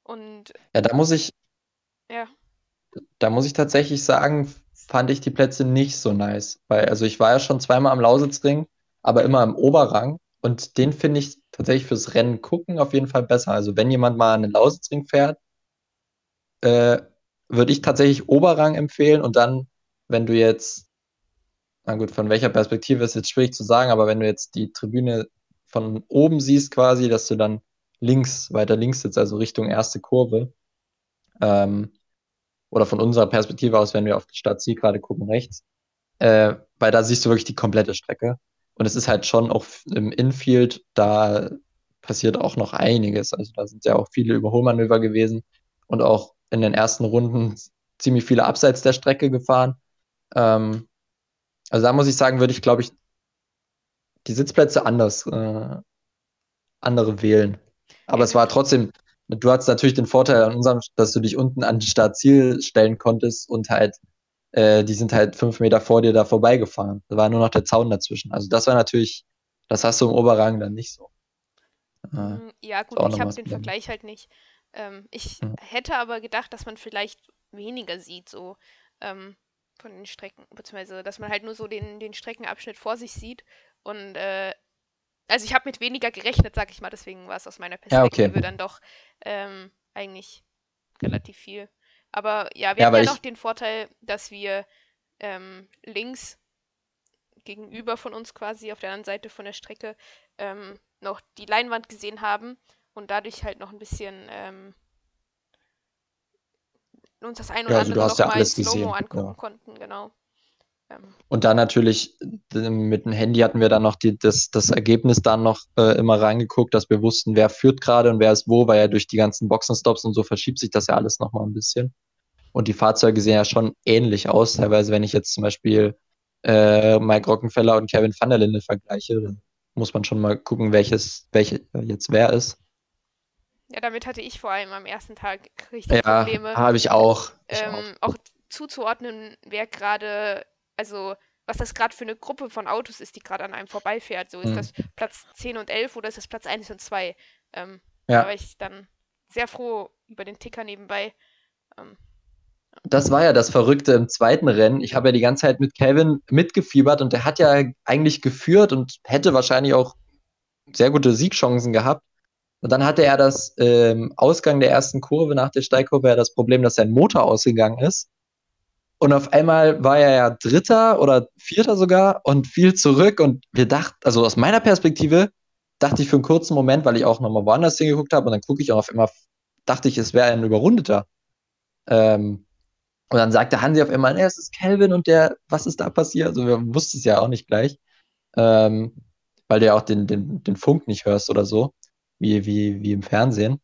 und Ja, da muss ich, ja, da muss ich tatsächlich sagen, fand ich die Plätze nicht so nice. Weil, also ich war ja schon zweimal am Lausitzring, aber immer im Oberrang. Und den finde ich tatsächlich fürs Rennen gucken auf jeden Fall besser. Also wenn jemand mal an den Lausitzring fährt, äh, würde ich tatsächlich Oberrang empfehlen. Und dann, wenn du jetzt, na gut, von welcher Perspektive ist jetzt schwierig zu sagen, aber wenn du jetzt die Tribüne von oben siehst quasi, dass du dann links, weiter links sitzt, also Richtung erste Kurve, ähm, oder von unserer Perspektive aus, wenn wir auf die Stadt Ziel gerade gucken, rechts, äh, weil da siehst du wirklich die komplette Strecke. Und es ist halt schon auch im Infield, da passiert auch noch einiges. Also da sind ja auch viele Überholmanöver gewesen und auch in den ersten Runden ziemlich viele abseits der Strecke gefahren. Ähm, also da muss ich sagen, würde ich, glaube ich, die Sitzplätze anders, äh, andere wählen. Aber es war trotzdem, du hattest natürlich den Vorteil an unserem, dass du dich unten an Startziel stellen konntest und halt, äh, die sind halt fünf Meter vor dir da vorbeigefahren. Da war nur noch der Zaun dazwischen. Also das war natürlich, das hast du im Oberrang dann nicht so. Äh, mm, ja gut, ich habe den bleiben. Vergleich halt nicht. Ähm, ich Ja. hätte aber gedacht, dass man vielleicht weniger sieht, so ähm, von den Strecken, beziehungsweise dass man halt nur so den, den Streckenabschnitt vor sich sieht und äh, also ich habe mit weniger gerechnet, sag ich mal, deswegen war es aus meiner Ja, okay. Perspektive dann doch ähm, eigentlich relativ viel. Aber ja, wir Ja, haben ja noch den Vorteil, dass wir ähm, links gegenüber von uns quasi auf der anderen Seite von der Strecke ähm, noch die Leinwand gesehen haben und dadurch halt noch ein bisschen ähm, uns das ein oder Ja, also du andere hast ja noch mal alles gesehen, angucken ja. konnten, genau. Ähm, Und dann natürlich äh, mit dem Handy hatten wir dann noch die, das, das Ergebnis dann noch äh, immer reingeguckt, dass wir wussten, wer führt gerade und wer ist wo, weil ja durch die ganzen Boxenstops und so verschiebt sich das ja alles nochmal ein bisschen. Und die Fahrzeuge sehen ja schon ähnlich aus. Teilweise, wenn ich jetzt zum Beispiel äh, Mike Rockenfeller und Kevin van der Linde vergleiche, dann muss man schon mal gucken, welches, welche jetzt wer ist. Ja, damit hatte ich vor allem am ersten Tag richtig Ja, Probleme. habe ich auch. Ich auch. ähm, auch zuzuordnen, wer gerade, also was das gerade für eine Gruppe von Autos ist, die gerade an einem vorbeifährt. So ist Hm. das Platz 10 und 11 oder ist das Platz 1 und 2? Ähm, Ja. Da war ich dann sehr froh über den Ticker nebenbei. Ähm, Das war ja das Verrückte im zweiten Rennen. Ich habe ja die ganze Zeit mit Kevin mitgefiebert und der hat ja eigentlich geführt und hätte wahrscheinlich auch sehr gute Siegchancen gehabt. Und dann hatte er das ähm, Ausgang der ersten Kurve nach der Steilkurve ja das Problem, dass sein Motor ausgegangen ist. Und auf einmal war er ja Dritter oder Vierter sogar und fiel zurück. Und wir dachten, also aus meiner Perspektive, dachte ich für einen kurzen Moment, weil ich auch nochmal woanders hingeguckt habe und dann gucke ich auch auf einmal, dachte ich, es wäre ein Überrundeter. Ähm, und dann sagte Hansi auf einmal, es ist Kelvin und der, was ist da passiert? Also wir wussten es ja auch nicht gleich. Ähm, weil du ja auch den, den, den Funk nicht hörst oder so, wie, wie, wie im Fernsehen.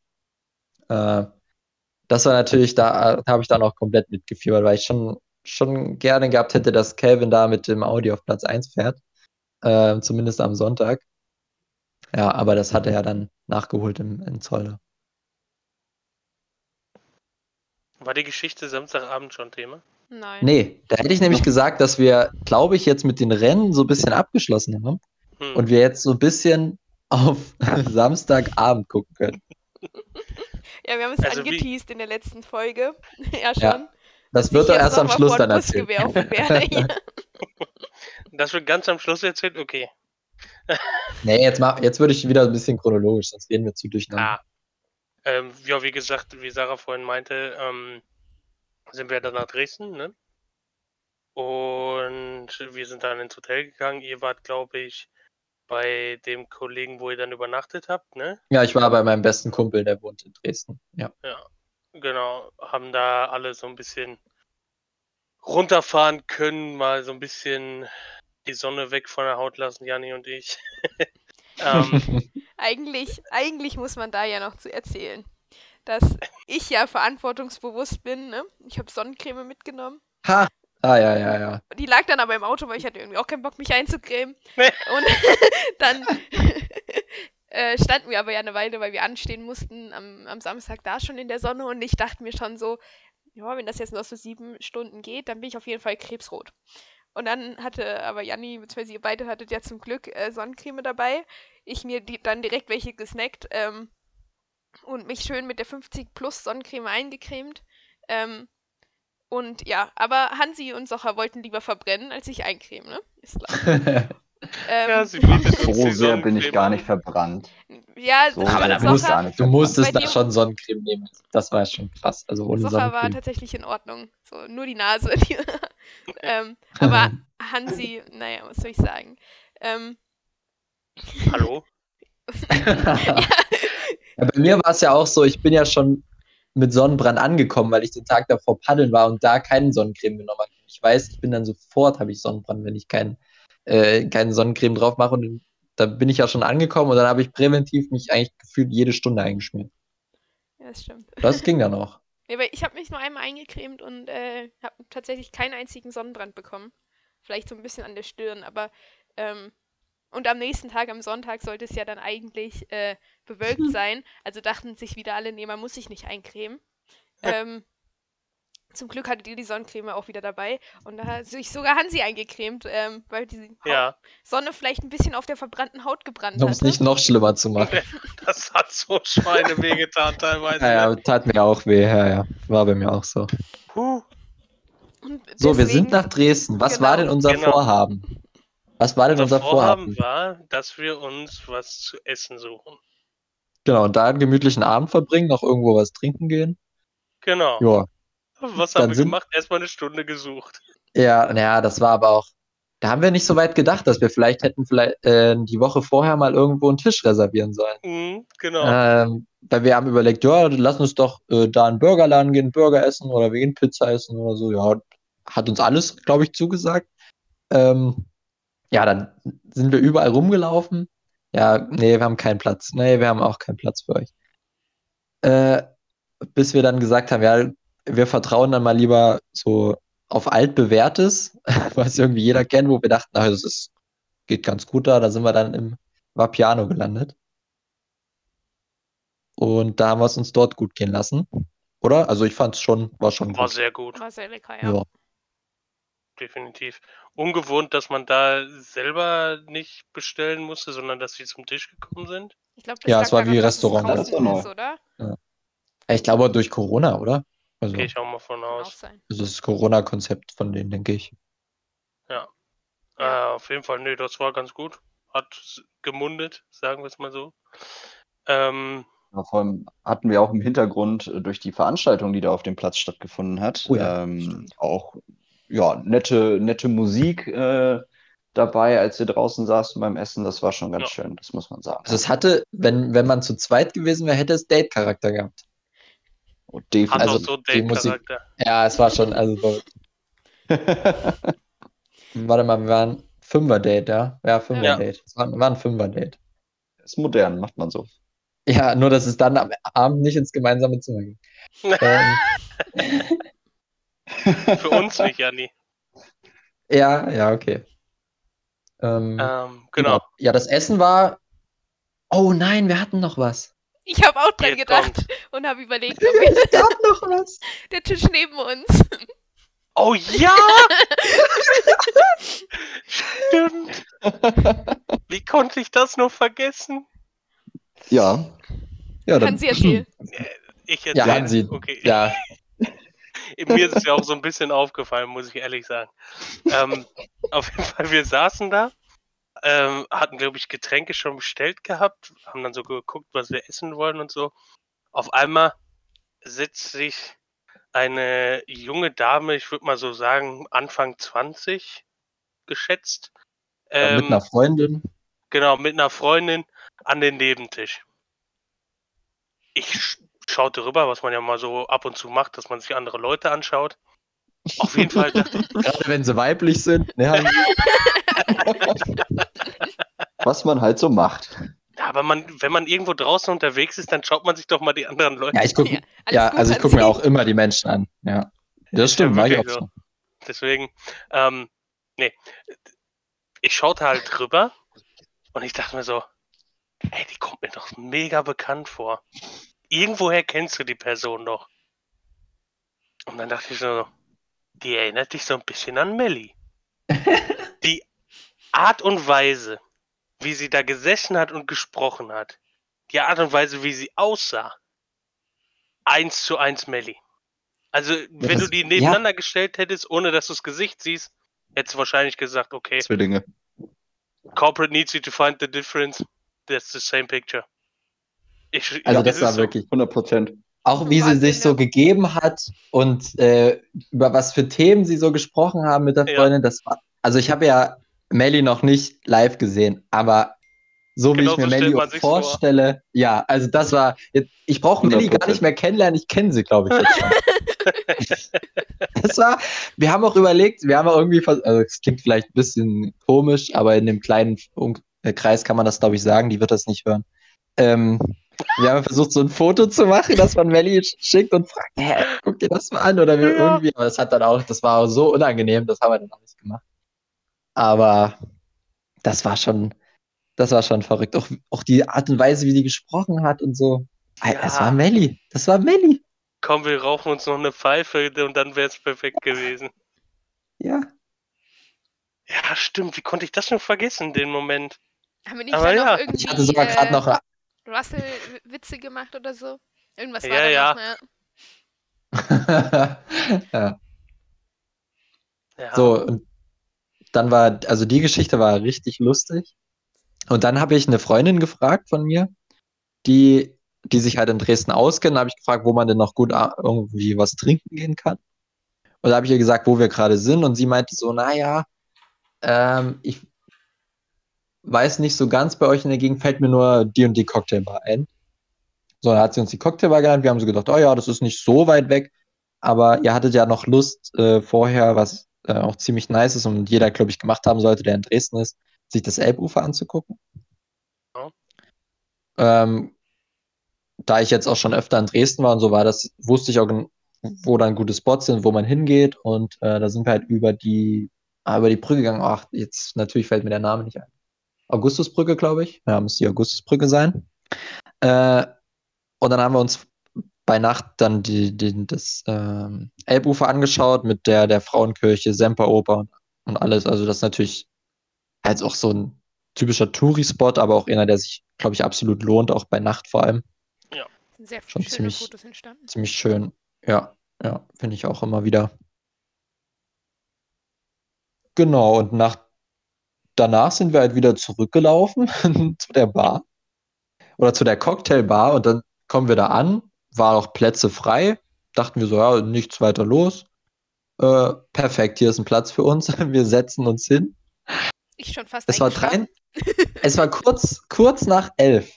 Äh, das war natürlich, da, da habe ich dann auch komplett mitgefiebert, weil ich schon, schon gerne gehabt hätte, dass Kelvin da mit dem Audi auf Platz 1 fährt. Äh, zumindest am Sonntag. Ja, aber das hat er ja dann nachgeholt im, in Zolder. War die Geschichte Samstagabend schon Thema? Nein. Nee, da hätte ich nämlich gesagt, dass wir, glaube ich, jetzt mit den Rennen so ein bisschen abgeschlossen haben Hm. und wir jetzt so ein bisschen auf Samstagabend gucken können. Ja, wir haben es Also wie- angeteased in der letzten Folge. ja, schon. Ja, Das wird doch erst am Schluss dann erzählt. Das wird ganz am Schluss erzählt? Okay. Nee, jetzt, mach, jetzt würde ich wieder ein bisschen chronologisch, sonst gehen wir zu durcheinander. Ah. Ähm, ja, wie gesagt, wie Sarah vorhin meinte, ähm, sind wir dann nach Dresden, ne? Und wir sind dann ins Hotel gegangen. Ihr wart, glaube ich, bei dem Kollegen, wo ihr dann übernachtet habt, ne? Ja, ich war bei meinem besten Kumpel, der wohnt in Dresden. Ja. Ja, genau. Haben da alle so ein bisschen runterfahren können, mal so ein bisschen die Sonne weg von der Haut lassen, Janni und ich. ähm, Eigentlich, eigentlich muss man da ja noch zu erzählen, dass ich ja verantwortungsbewusst bin. Ne? Ich habe Sonnencreme mitgenommen. ha! Ah, ja, ja, ja. Die lag dann aber im Auto, weil ich hatte irgendwie auch keinen Bock, mich einzucremen. Und dann äh, standen wir aber ja eine Weile, weil wir anstehen mussten am, am Samstag da schon in der Sonne. Und ich dachte mir schon so, ja, wenn das jetzt noch so sieben Stunden geht, dann bin ich auf jeden Fall krebsrot. Und dann hatte aber Janni, beziehungsweise ihr beide hattet ja zum Glück äh, Sonnencreme dabei. Ich mir die, dann direkt welche gesnackt ähm, und mich schön mit der 50 Plus Sonnencreme eingecremt. Ähm, und ja, aber Hansi und Socher wollten lieber verbrennen, als sich eincremen, ne? Ist klar. Ähm, ja, So sehr bin ich gar nicht verbrannt. ja, So Aber sehr da musst, nicht du musstest da schon Sonnencreme nehmen. Das war schon krass. Also ohne Socher war tatsächlich in Ordnung. So, nur die Nase. Die, ähm, aber Hansi, naja, was soll ich sagen? Ähm, Hallo? Ja, bei mir war es ja auch so, ich bin ja schon mit Sonnenbrand angekommen, weil ich den Tag davor paddeln war und da keinen Sonnencreme genommen habe. Ich weiß, ich bin dann sofort, habe ich Sonnenbrand, wenn ich kein, äh, keine Sonnencreme drauf mache. Und da bin ich ja schon angekommen und dann habe ich präventiv mich eigentlich gefühlt jede Stunde eingeschmiert. ja, das stimmt. Das ging dann auch. Ja, weil ich habe mich nur einmal eingecremt und äh, habe tatsächlich keinen einzigen Sonnenbrand bekommen. Vielleicht so ein bisschen an der Stirn, aber ähm, und am nächsten Tag, am Sonntag, sollte es ja dann eigentlich äh, bewölkt sein. Also dachten sich wieder alle, nee, man muss sich nicht eincremen. Ähm, zum Glück hattet ihr die Sonnencreme auch wieder dabei. Und da hat sich sogar Hansi eingecremt, ähm, weil die Haut Ja, Sonne vielleicht ein bisschen auf der verbrannten Haut gebrannt Um es nicht noch schlimmer zu machen. das hat so Schweine wehgetan teilweise. Ja, ja, tat mir auch weh. Ja, ja. War bei mir auch so. Puh. Und So, wir deswegen- sind nach Dresden. Was war Genau. denn unser Genau. Vorhaben? Was war denn Unser unser Vorhaben? War, dass wir uns was zu essen suchen. Genau, und da einen gemütlichen Abend verbringen, noch irgendwo was trinken gehen. Genau. Ja, Was Dann haben wir sind- gemacht? Erstmal eine Stunde gesucht. Ja, naja, das war aber auch. Da haben wir nicht so weit gedacht, dass wir vielleicht hätten vielleicht äh, die Woche vorher mal irgendwo einen Tisch reservieren sollen. Mhm, genau. Ähm, weil wir haben überlegt, ja, lass uns doch äh, da in den Burgerladen gehen, Burger essen oder wir gehen Pizza essen oder so. Ja, hat uns alles, glaube ich, zugesagt. Ähm, ja, dann sind wir überall rumgelaufen. Ja, nee, wir haben keinen Platz. Nee, wir haben auch keinen Platz für euch. Äh, bis wir dann gesagt haben, ja, wir vertrauen dann mal lieber so auf altbewährtes, was irgendwie jeder kennt, wo wir dachten, na, das ist, geht ganz gut da. Da sind wir dann im Vapiano gelandet. Und da haben wir es uns dort gut gehen lassen. Oder? Also ich fand es schon, war schon War gut. sehr gut, War sehr lecker, ja. Ja. Definitiv. Ungewohnt, dass man da selber nicht bestellen musste, sondern dass sie zum Tisch gekommen sind. Ich glaube, das Ja, es war wie Restaurant. draußen Das war neu. ist, oder? Ich glaube durch Corona, oder? Also, Gehe ich auch mal von Kann auch aus. sein. das ist das Corona-Konzept von denen, denke ich. Äh, auf jeden Fall, nee, das war ganz gut. Hat gemundet, sagen wir es mal so. Ähm, Ja, vor allem hatten wir auch im Hintergrund äh, durch die Veranstaltung, die da auf dem Platz stattgefunden hat, Oh ja, ähm, auch ja, nette, nette Musik äh, dabei, als wir draußen saßen beim Essen. Das war schon ganz Ja. schön, das muss man sagen. Also es hatte, wenn, wenn man zu zweit gewesen wäre, hätte es Date-Charakter gehabt. Und hat. Also, auch so die Musik- Date-Charakter. Ja, es war schon, also so, warte mal, wir waren Fünfer-Date, ja? Ja, Fünfer-Date. Es war, war ein Fünfer-Date. ist modern, macht man so. Ja, nur dass es dann am Abend nicht ins gemeinsame Zimmer ging. ähm, Für uns nicht, Janni. ja, ja, okay. Ähm, Ähm, genau. Ja, das Essen war. Oh nein, wir hatten noch was. Ich habe auch dran Hier gedacht kommt. und habe überlegt, ob wir Es gab noch was. der Tisch neben uns. Oh ja! Stimmt. Wie konnte ich das nur vergessen? Ja. Ja, dann. Kann sie erzählen. Ich Ja, erzähle. Hansi. Okay. Ja, Mir ist es ja auch so ein bisschen aufgefallen, muss ich ehrlich sagen. Ähm, auf jeden Fall, wir saßen da, ähm, hatten, glaube ich, Getränke schon bestellt gehabt, haben dann so geguckt, was wir essen wollen und so. Auf einmal setzt sich eine junge Dame, ich würde mal so sagen, Anfang 20 geschätzt. mit Ähm, einer Freundin. Genau, mit einer Freundin an den Nebentisch. Ich sch schaute rüber, was man ja mal so ab und zu macht, dass man sich andere Leute anschaut. Auf jeden Fall dachte ich, Gerade wenn sie weiblich sind. Ne? Was man halt so macht. ja, aber man, wenn man irgendwo draußen unterwegs ist, dann schaut man sich doch mal die anderen Leute ja, ich gucke Ja, ja, also ich gucke mir auch immer die Menschen an. Ja. Das stimmt, ja ich auch so. Deswegen, ähm, nee. Ich schaute halt rüber und ich dachte mir so, ey, die kommt mir doch mega bekannt vor. Irgendwoher kennst du die Person doch. Und dann dachte ich so, die erinnert dich so ein bisschen an Melly. die Art und Weise, wie sie da gesessen hat und gesprochen hat, die Art und Weise, wie sie aussah, eins zu eins Melly. Also, wenn das- du die ja. nebeneinander gestellt hättest, ohne dass du das Gesicht siehst, hättest du wahrscheinlich gesagt, okay, Zwillinge. corporate needs you to find the difference. That's the same picture. Ich, Also ja, das es war wirklich. 100 Prozent. Auch wie sie sich so ja. gegeben hat und äh, über was für Themen sie so gesprochen haben mit der Ja. Freundin, das war. Also ich habe ja Melly noch nicht live gesehen, aber so wie Genau ich mir so Melly sich's vor. vorstelle, ja, also das war. jetzt- Ich brauche Melly gar 100%. nicht mehr kennenlernen, ich kenne sie, glaube ich, jetzt schon. das war, wir haben auch überlegt, wir haben auch irgendwie, also es klingt vielleicht ein bisschen komisch, aber in dem kleinen äh, Kreis kann man das, glaube ich, sagen, die wird das nicht hören. Ähm, wir haben versucht, so ein Foto zu machen, das man Melly sch- schickt und fragt, hä, guck dir das mal an oder wir Ja. irgendwie, aber es hat dann auch, das war auch so unangenehm, das haben wir dann auch nicht gemacht. Aber das war schon, das war schon verrückt. Auch, auch die Art und Weise, wie die gesprochen hat und so. Ey, Das Ja. war Melly, das war Melly. Komm, wir rauchen uns noch eine Pfeife und dann wäre es perfekt gewesen. Ja. Ja, stimmt. Wie konnte ich das nur vergessen, den Moment? Haben wir nicht Aber ja. noch irgendwie Ich hatte sogar gerade äh, noch Russell-Witze gemacht oder so? Irgendwas war Ja, da ja. noch, ja. ja. Ja. So, und dann war, also die Geschichte war richtig lustig. Und dann habe ich eine Freundin gefragt von mir, die, die sich halt in Dresden auskennt, habe ich gefragt, wo man denn noch gut a- irgendwie was trinken gehen kann. Und da habe ich ihr gesagt, wo wir gerade sind. Und sie meinte so, naja, ähm, ich weiß nicht so ganz, bei euch in der Gegend fällt mir nur die und die Cocktailbar ein. So, dann hat sie uns die Cocktailbar genannt. Wir haben so gedacht, oh ja, das ist nicht so weit weg. Aber ihr hattet ja noch Lust äh, vorher, was äh, auch ziemlich nice ist und jeder, glaube ich, gemacht haben sollte, der in Dresden ist, sich das Elbufer anzugucken. Ja. Ähm, da ich jetzt auch schon öfter in Dresden war und so war, das wusste ich auch, wo dann gute Spots sind, wo man hingeht. Und äh, da sind wir halt über die, ah, über die Brücke gegangen. Ach, jetzt natürlich fällt mir der Name nicht ein. Augustusbrücke, glaube ich. Ja, muss die Augustusbrücke sein. Äh, und dann haben wir uns bei Nacht dann die, die, das ähm, Elbufer angeschaut mit der, der Frauenkirche, Semperoper und, und alles. Also das ist natürlich halt auch so ein typischer Touri-Spot, aber auch einer, der sich, glaube ich, absolut lohnt, auch bei Nacht vor allem. Sind sehr Schon schöne ziemlich- Fotos entstanden. Ziemlich schön. Ja, ja, finde ich auch immer wieder. Genau, und nach danach sind wir halt wieder zurückgelaufen zu der Bar oder zu der Cocktailbar und dann kommen wir da an, war auch Plätze frei, dachten wir so, ja, nichts weiter los. Äh, perfekt, hier ist ein Platz für uns, wir setzen uns hin. Ich schon fast Es war drei, es war kurz, kurz nach elf.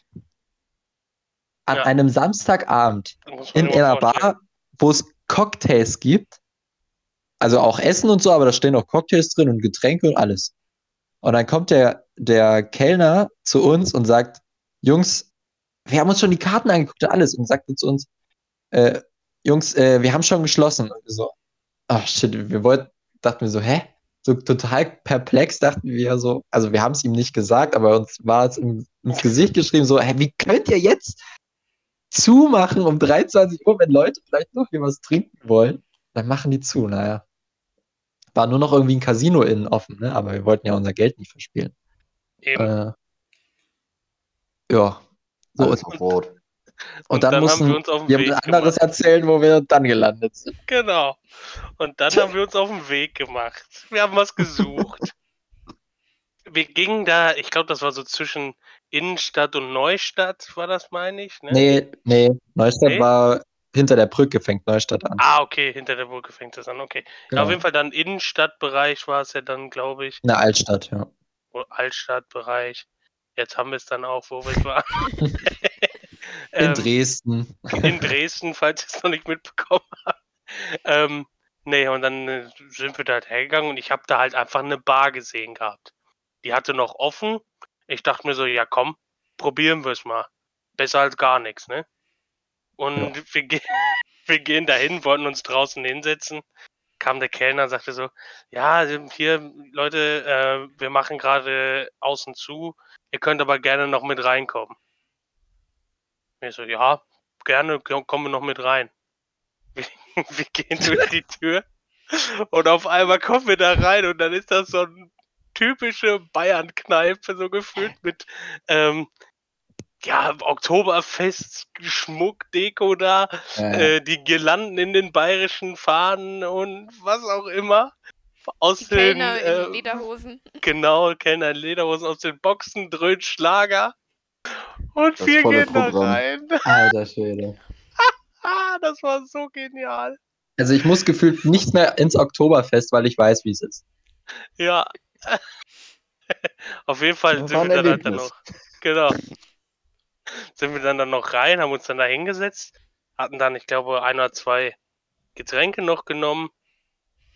An Ja. einem Samstagabend in einer. Bar, wo es Cocktails gibt. Also auch Essen und so, aber da stehen auch Cocktails drin und Getränke und alles. Und dann kommt der, der Kellner zu uns und sagt, Jungs, wir haben uns schon die Karten angeguckt und alles und sagte zu uns, äh, Jungs, äh, wir haben schon geschlossen. Und so, ach shit, wir wollten, dachten wir so, hä? So total perplex dachten wir so, also wir haben es ihm nicht gesagt, aber uns war es im, ins Gesicht geschrieben, so, hä, wie könnt ihr jetzt zumachen um 23 Uhr, wenn Leute vielleicht noch hier was trinken wollen, dann machen die zu, naja. War nur noch irgendwie ein Casino innen offen, ne? Aber wir wollten ja unser Geld nicht verspielen. Eben. Äh, ja. So, Alles und, auf Rot. und dann, haben mussten wir uns auf den wir Weg ein anderes gemacht. erzählen, wo wir dann gelandet sind. Genau. Und dann haben wir uns auf den Weg gemacht. Wir haben was gesucht. wir gingen da, ich glaube, das war so zwischen Innenstadt und Neustadt, war das, meine ich? Ne? Nee, nee, Neustadt Nee? war hinter der Brücke, fängt Neustadt an. Ah, okay, hinter der Brücke fängt das an, okay. Ja, Genau. auf jeden Fall dann Innenstadtbereich war es ja dann, glaube ich. In der Altstadt, ja. Oder Altstadtbereich. Jetzt haben wir es dann auch, wo wir waren. In Ähm, Dresden. in Dresden, falls ihr es noch nicht mitbekommen habt. Ähm, nee, und dann äh, sind wir da halt hergegangen und ich habe da halt einfach eine Bar gesehen gehabt. Die hatte noch offen. Ich dachte mir so, ja komm, probieren wir es mal. Besser als gar nichts, ne? Und wir, ge wir gehen dahin, wollten uns draußen hinsetzen. Kam der Kellner und sagte so, ja, hier, Leute, äh, wir machen gerade außen zu. Ihr könnt aber gerne noch mit reinkommen. Ich so, ja, gerne, komm- kommen wir noch mit rein. Wir, wir gehen durch die Tür und auf einmal kommen wir da rein und dann ist das so eine typische Bayern-Kneipe, so gefühlt mit ähm, ja, Oktoberfest, Schmuck, Deko da, Äh, äh, die Girlanden in den bayerischen Fahnen und was auch immer. Aus Die den, Kellner äh, in Lederhosen. Genau, Kellner in Lederhosen aus den Boxen, dröhnt Schlager. Und Das wir gehen da rein. alter Schwede. Ah, das war so genial. Also ich muss gefühlt nicht mehr ins Oktoberfest, weil ich weiß, wie es ist. Ja. Auf jeden Fall Das sind wir dann, noch. Genau. Sind wir dann, dann noch rein, haben uns dann da hingesetzt, hatten dann, ich glaube, ein oder zwei Getränke noch genommen.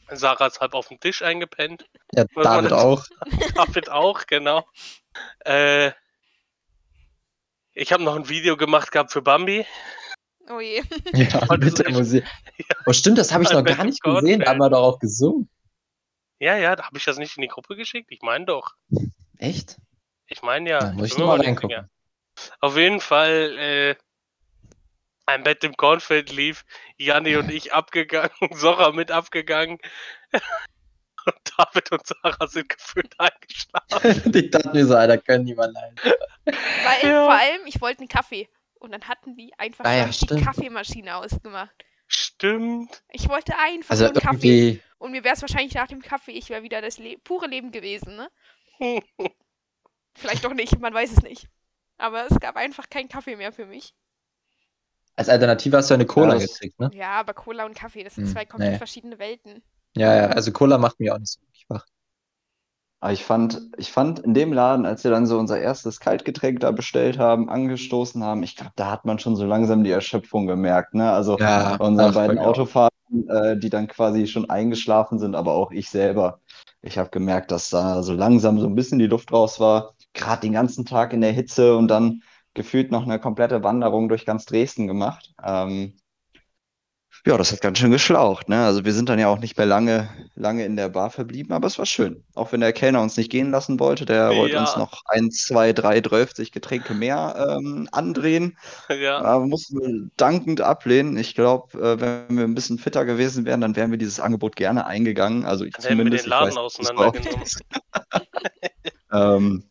Sarah ist halb auf dem Tisch eingepennt. Ja, David das? auch. David auch, genau. Äh, ich habe noch ein Video gemacht gehabt für Bambi. Oh je. Ja, Heute mit der echt- Musik. Oh, stimmt, das habe ich noch gar nicht Gott, gesehen, aber doch auch gesungen. Ja, ja, da habe ich das nicht in die Gruppe geschickt. Ich meine doch. Echt? Ich meine ja. Da muss ich bin noch mir mal nicht reingucken. Auf jeden Fall, äh, ein Bett im Kornfeld lief, Janni und ich abgegangen, Sora mit abgegangen. Und David und Sarah sind gefühlt eingeschlafen. ich dachte mir so, Alter, können die mal leiden. Weil Ja. vor allem, ich wollte einen Kaffee. Und dann hatten die einfach Ah ja, die stimmt. Kaffeemaschine ausgemacht. Stimmt. Ich wollte einfach Also nur einen Kaffee. irgendwie, Und mir wäre es wahrscheinlich nach dem Kaffee, ich wäre wieder das Le pure Leben gewesen, ne? Vielleicht doch nicht, man weiß es nicht. Aber es gab einfach keinen Kaffee mehr für mich. als Alternative hast du eine Cola Ja, gekriegt, ne? Ja, aber Cola und Kaffee, das sind Hm, zwei komplett nee. verschiedene Welten. Ja, ja, also Cola macht mich auch nicht so wirklich wach. Aber ich fand, ich fand in dem Laden, als wir dann so unser erstes Kaltgetränk da bestellt haben, angestoßen haben, ich glaube, da hat man schon so langsam die Erschöpfung gemerkt, ne? Also Ja, bei unseren ach, beiden mir. Autofahrten, äh, die dann quasi schon eingeschlafen sind, aber auch ich selber. Ich habe gemerkt, dass da so langsam so ein bisschen die Luft raus war. Gerade den ganzen Tag in der Hitze und dann gefühlt noch eine komplette Wanderung durch ganz Dresden gemacht. Ähm, ja, das hat ganz schön geschlaucht, ne? Also wir sind dann ja auch nicht mehr lange, lange in der Bar verblieben, aber es war schön. Auch wenn der Kellner uns nicht gehen lassen wollte, der wollte uns Ja. noch ein, zwei, drei, 12 Getränke mehr ähm, andrehen. Ja. Aber mussten wir dankend ablehnen. Ich glaube, äh, wenn wir ein bisschen fitter gewesen wären, dann wären wir dieses Angebot gerne eingegangen. Also ich Dann hätten wir zumindest. den Laden auseinandergenommen. Ähm,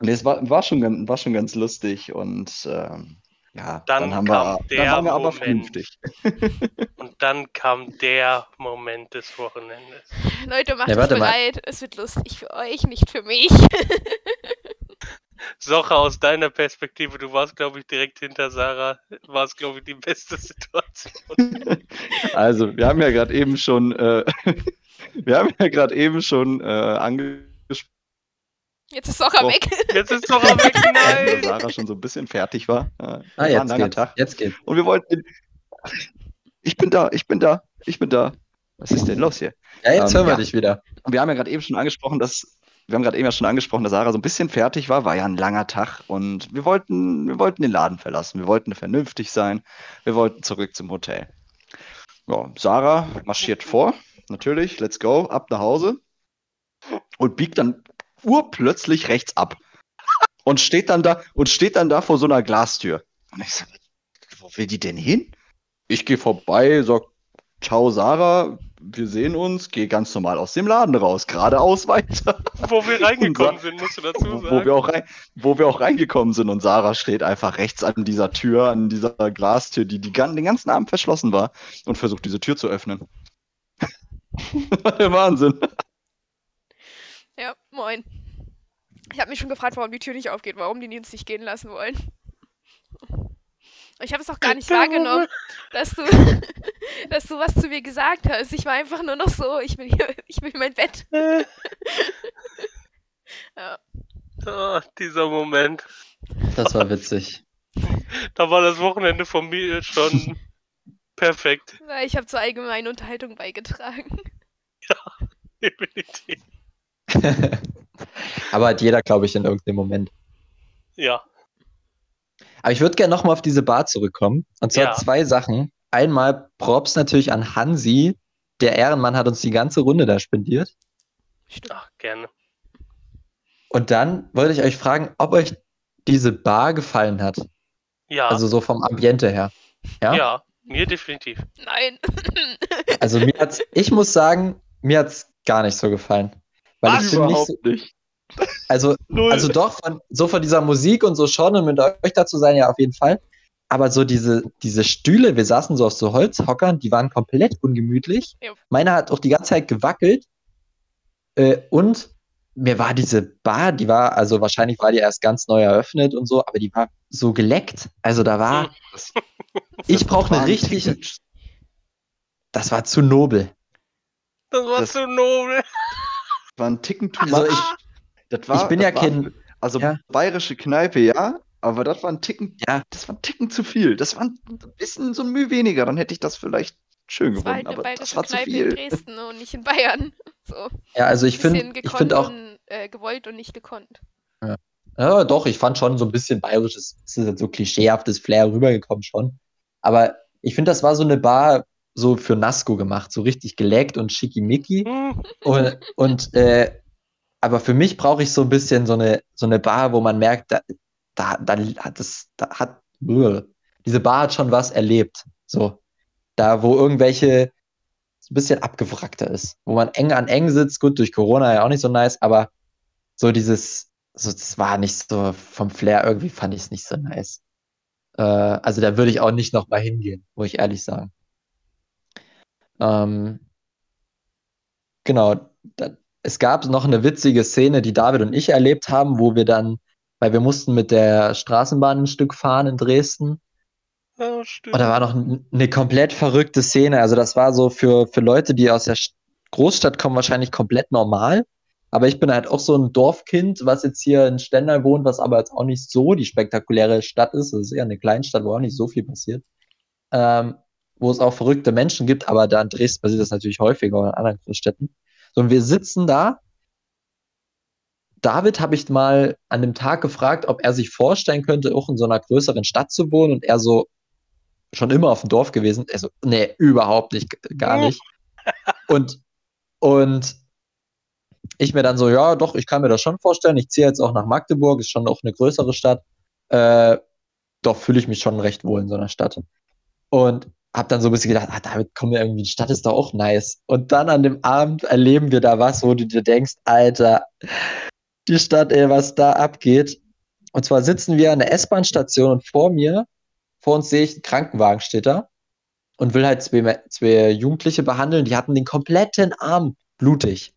nee, es war, war, schon, ganz- war schon ganz lustig und ähm, ja, Dann dann haben kam wir, der dann waren wir aber Moment. vernünftig. Und dann kam der Moment des Wochenendes. Leute, macht Ja, euch warte mal. bereit. Es wird lustig für euch, nicht für mich. Socha, aus deiner Perspektive, du warst, glaube ich, direkt hinter Sarah, war es, glaube ich, die beste Situation. Also, wir haben ja gerade eben schon, äh, wir haben ja gerade eben schon äh, angesprochen, Jetzt ist Socha Oh. weg. Jetzt ist Socha weg, nein! Sarah schon so ein bisschen fertig war. Äh, Ah, ein jetzt langer geht's. Tag. Jetzt geht's. Und wir wollten. Ich bin da, ich bin da, ich bin da. Was ist denn los hier? Ja, jetzt Ähm, hören wir ja. dich wieder. Und wir haben ja gerade eben schon angesprochen, dass wir haben gerade eben ja schon angesprochen, dass Sarah so ein bisschen fertig war, war ja ein langer Tag und wir wollten, wir wollten den Laden verlassen. Wir wollten vernünftig sein. Wir wollten zurück zum Hotel. Ja, Sarah marschiert vor, natürlich, let's go, ab nach Hause und biegt dann urplötzlich rechts ab und steht dann da und steht dann da vor so einer Glastür. Und ich so, wo will die denn hin? Ich gehe vorbei, sag, ciao Sarah, wir sehen uns, gehe ganz normal aus dem Laden raus, geradeaus weiter. Wo wir reingekommen sind, musst du dazu sagen. wo, wir auch rein, wo wir auch reingekommen sind und Sarah steht einfach rechts an dieser Tür, an dieser Glastür, die, die den ganzen Abend verschlossen war und versucht diese Tür zu öffnen. Der Wahnsinn. Ja, moin. Ich habe mich schon gefragt, warum die Tür nicht aufgeht, warum die uns nicht gehen lassen wollen. Ich habe es auch gar nicht wahrgenommen, dass du, dass du was zu mir gesagt hast. Ich war einfach nur noch so, ich will hier, ich will in mein Bett. Ja, Ah, dieser Moment. Das war witzig. Da war das Wochenende von mir schon perfekt. ich habe zur allgemeinen Unterhaltung beigetragen. Definitiv. Aber hat jeder, glaube ich, in irgendeinem Moment. Ja. Aber ich würde gerne nochmal auf diese Bar zurückkommen. Und zwar Ja. zwei Sachen. Einmal Props natürlich an Hansi. Der Ehrenmann hat uns die ganze Runde da spendiert. Ach, gerne. Und dann wollte ich euch fragen, ob euch diese Bar gefallen hat. Ja. Also so vom Ambiente her. Ja? ja, mir definitiv. Nein. Also mir hat's, ich muss sagen, mir hat's gar nicht so gefallen. Weil Was? ich bin nicht so, nicht. also, also doch, von, so von dieser Musik und so schon und mit euch dazu sein, ja, auf jeden Fall. Aber so diese, diese Stühle, wir saßen so auf so Holzhockern, die waren komplett ungemütlich. Ja. Meiner hat auch die ganze Zeit gewackelt. Äh, und mir war diese Bar, die war, also wahrscheinlich war die erst ganz neu eröffnet und so, aber die war so geleckt. Also da war, ich brauche eine war ein richtig, Ticket. das war zu nobel. Das war Das- zu nobel. War ein Ticken too Also much. ich- das war, ich bin das ja war, kein- Also ja. bayerische Kneipe, ja, aber das war ein Ticken, Ja. das war ein Ticken zu viel. Das war ein bisschen so ein Mühe weniger, dann hätte ich das vielleicht schön Das war gefunden, halt eine aber das bayerische war zu Kneipe in viel. Dresden und nicht in Bayern. So, Ja, also ich bisschen finde, ich finde auch, und äh, gewollt und nicht gekonnt. Ja, doch, ich fand schon so ein bisschen bayerisches, es ist jetzt so klischeehaftes Flair rübergekommen schon. Aber ich finde, das war so eine Bar so für Nasco gemacht, so richtig geleckt und schickimicki. Hm, Und, und äh, aber für mich brauche ich so ein bisschen so eine, so eine Bar, wo man merkt, da, da, da hat es, da hat, diese Bar hat schon was erlebt. So. Da, wo irgendwelche so ein bisschen abgewrackter ist, wo man eng an eng sitzt, gut, durch Corona ja auch nicht so nice, aber so dieses, so, das war nicht so vom Flair, irgendwie fand ich es nicht so nice. Äh, also da würde ich auch nicht nochmal hingehen, muss ich ehrlich sagen. Ähm, genau, da, es gab noch eine witzige Szene, die David und ich erlebt haben, wo wir dann, weil wir mussten mit der Straßenbahn ein Stück fahren in Dresden. ja, stimmt. Und da war noch eine komplett verrückte Szene. Also das war so für, für Leute, die aus der Großstadt kommen, wahrscheinlich komplett normal. Aber ich bin halt auch so ein Dorfkind, was jetzt hier in Stendal wohnt, was aber jetzt auch nicht so die spektakuläre Stadt ist. Das ist eher eine Kleinstadt, wo auch nicht so viel passiert. Ähm, wo es auch verrückte Menschen gibt, aber da in Dresden passiert das natürlich häufiger oder in anderen Großstädten. So, und wir sitzen da. David habe ich mal an dem Tag gefragt, ob er sich vorstellen könnte, auch in so einer größeren Stadt zu wohnen. Und er so, schon immer auf dem Dorf gewesen. Also, nee, überhaupt nicht, gar nicht. Und, und ich mir dann so, ja, doch, ich kann mir das schon vorstellen. Ich ziehe jetzt auch nach Magdeburg, ist schon auch eine größere Stadt. Äh, doch fühle ich mich schon recht wohl in so einer Stadt. Und hab dann so ein bisschen gedacht, ah, David, komm, irgendwie, die Stadt ist doch auch nice. Und dann an dem Abend erleben wir da was, wo du dir denkst, Alter, die Stadt, ey, was da abgeht. Und zwar sitzen wir an der S-Bahn-Station und vor mir, vor uns sehe ich einen Krankenwagen steht da und will halt zwei, zwei Jugendliche behandeln. Die hatten den kompletten Arm blutig.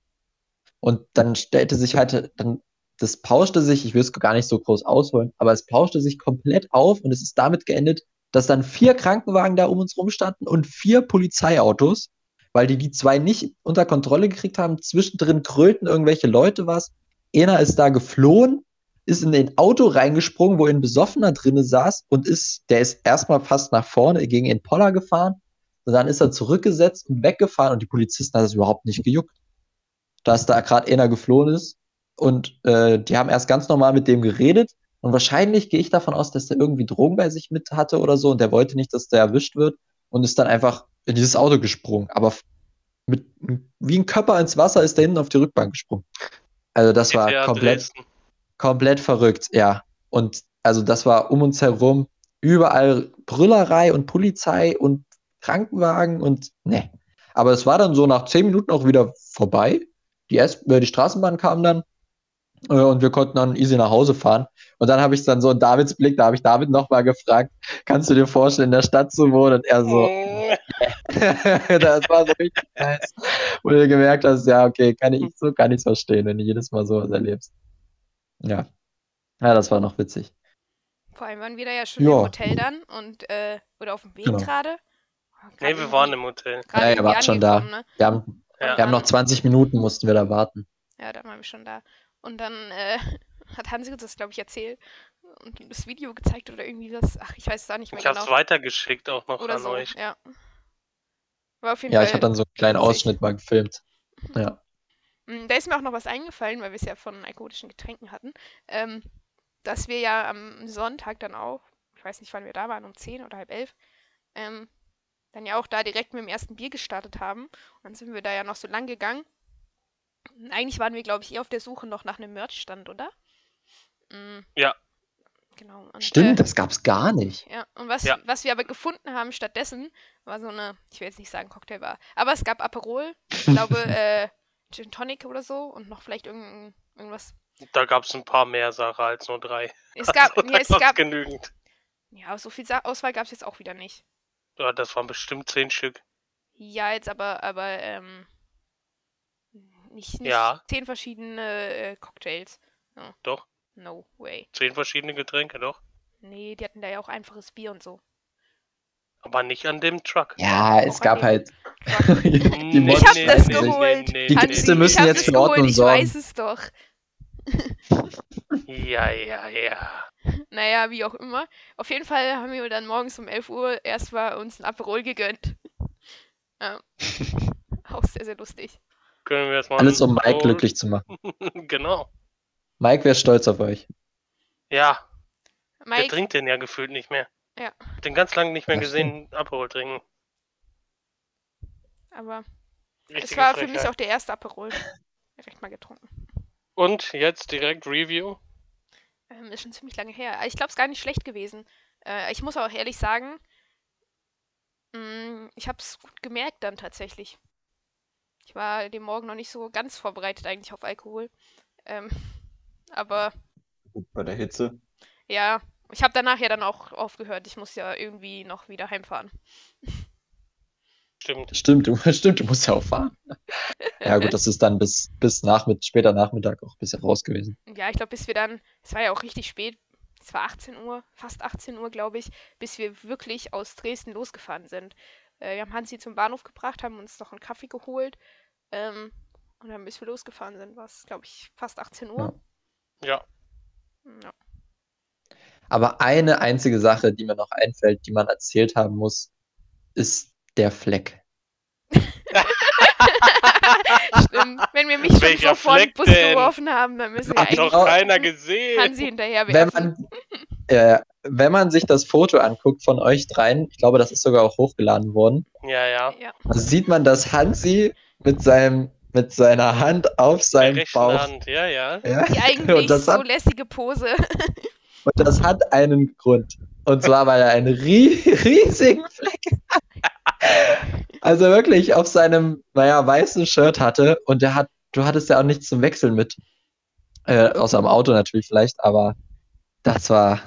Und dann stellte sich halt, dann, das pauschte sich, ich will es gar nicht so groß ausholen, aber es pauschte sich komplett auf und es ist damit geendet, dass dann vier Krankenwagen da um uns rum standen und vier Polizeiautos, weil die die zwei nicht unter Kontrolle gekriegt haben. Zwischendrin krölten irgendwelche Leute was. Einer ist da geflohen, ist in ein Auto reingesprungen, wo ein Besoffener drinne saß und ist, der ist erstmal fast nach vorne gegen den Poller gefahren und dann ist er zurückgesetzt und weggefahren und die Polizisten hat es überhaupt nicht gejuckt, dass da gerade einer geflohen ist und äh, die haben erst ganz normal mit dem geredet und wahrscheinlich gehe ich davon aus, dass der irgendwie Drogen bei sich mit hatte oder so und der wollte nicht, dass der erwischt wird und ist dann einfach in dieses Auto gesprungen, aber mit wie ein Körper ins Wasser ist der hinten auf die Rückbank gesprungen. Also das war komplett Dresden. komplett verrückt, ja. Und also das war um uns herum überall Brüllerei und Polizei und Krankenwagen und ne. Aber es war dann so nach zehn Minuten auch wieder vorbei. Die, S äh, die Straßenbahn kam dann und wir konnten dann easy nach Hause fahren. Und dann habe ich dann so in Davids Blick, da habe ich David nochmal gefragt, kannst du dir vorstellen, in der Stadt zu wohnen? Und er so, Mm, das war so richtig nice. Wo du gemerkt hast, ja, okay, kann ich, so kann ich es verstehen, wenn du jedes Mal sowas erlebst. Ja. Ja, das war noch witzig. Vor allem waren wir da ja schon Ja. im Hotel dann und, äh, oder auf dem Weg Genau. gerade. nee, wir waren im Hotel. Ja, ihr wart schon da. Ne? Wir haben, Ja. wir haben noch 20 Minuten, mussten wir da warten. Ja, da waren wir schon da. Und dann äh, hat Hansi uns das, glaube ich, erzählt und das Video gezeigt oder irgendwie was. Ach, ich weiß es auch nicht mehr Ich genau. weitergeschickt auch noch Oder an so, euch. ja. War auf jeden Ja, Fall. ich hatte dann so einen kleinen. Ausschnitt mal gefilmt. Ja. Mm, Da ist mir auch noch was eingefallen, weil wir es ja von alkoholischen Getränken hatten, ähm, dass wir ja am Sonntag dann auch, ich weiß nicht, wann wir da waren, um 10 oder halb elf, ähm, dann ja auch da direkt mit dem ersten Bier gestartet haben. Und dann sind wir da ja noch so lang gegangen. Eigentlich waren wir, glaube ich, eher auf der Suche noch nach einem Merchstand, oder? Mm, Ja. Genau. Und, Stimmt, äh, das gab's gar nicht. ja, und was, Ja. was wir aber gefunden haben stattdessen, war so eine, ich will jetzt nicht sagen Cocktailbar, aber es gab Aperol, ich glaube äh, Gin Tonic oder so und noch vielleicht irgend, irgendwas. Da gab's ein paar mehr Sachen als nur drei. Es gab, Also, ja, es gab, genügend. ja, so viel Sa Auswahl gab es jetzt auch wieder nicht. Ja, das waren bestimmt zehn Stück. Ja, jetzt aber, aber, ähm, nicht, nicht Ja. zehn verschiedene äh, Cocktails. Doch, No way. zehn verschiedene Getränke, doch. Nee, die hatten da ja auch einfaches Bier und so. Aber nicht an dem Truck. Ja, es gab halt. Die Ich hab nee, das nee, nee, geholt. nee, Die Gäste nee. müssen ich jetzt für Ordnung geholt, ich sorgen. weiß es doch. Ja, ja, ja. Naja, wie auch immer. Auf jeden Fall haben wir dann morgens um 11 Uhr erstmal uns ein Aperol gegönnt. Ja. Auch sehr, sehr lustig. Können wir jetzt mal. Alles um Mike glücklich zu machen. genau. Mike wäre stolz auf euch. Ja, der Mike, trinkt den ja gefühlt nicht mehr. Ja. Den ganz lange nicht mehr Ja, gesehen, Aperol trinken. aber es war für mich Frechheit. auch der erste Aperol. Direkt mal getrunken. Und jetzt direkt Review. Ähm, ist schon ziemlich lange her. Ich glaube, es ist gar nicht schlecht gewesen. Äh, ich muss auch ehrlich sagen, mh, ich habe es gut gemerkt dann tatsächlich. Ich war den Morgen noch nicht so ganz vorbereitet eigentlich auf Alkohol. Ähm, aber Bei der Hitze. ja, ich habe danach ja dann auch aufgehört. Ich muss ja irgendwie noch wieder heimfahren. Stimmt. Stimmt, du, stimmt, du musst ja auch fahren. Ja, gut, das ist dann bis, bis Nachmitt später Nachmittag auch ein bisschen raus gewesen. Ja, ich glaube, bis wir dann, es war ja auch richtig spät, es war 18 Uhr, fast 18 Uhr, glaube ich, bis wir wirklich aus Dresden losgefahren sind. Äh, wir haben Hansi zum Bahnhof gebracht, haben uns noch einen Kaffee geholt ähm, und dann, bis wir losgefahren sind, war es, glaube ich, fast 18 Uhr. Ja. Ja. Aber eine einzige Sache, die mir noch einfällt, die man erzählt haben muss, ist der Fleck. Stimmt. Wenn wir mich schon Welcher so vor den Bus denn? geworfen haben, dann müssen wir Hat doch keiner gesehen. Hansi hinterher Wenn werfen. man, äh, wenn man sich das Foto anguckt von euch dreien, ich glaube, das ist sogar auch hochgeladen worden, Ja, ja. Ja. sieht man, dass Hansi mit seinem mit seiner Hand auf seinem Bauch. Hand. Ja, ja. Ja, Die eigentlich so hat, lässige Pose. und das hat einen Grund. Und zwar, weil er einen rie riesigen Fleck also wirklich auf seinem, naja, weißen Shirt hatte. Und der hat, du hattest ja auch nichts zum Wechseln mit. Äh, außer am Auto natürlich vielleicht, aber das war,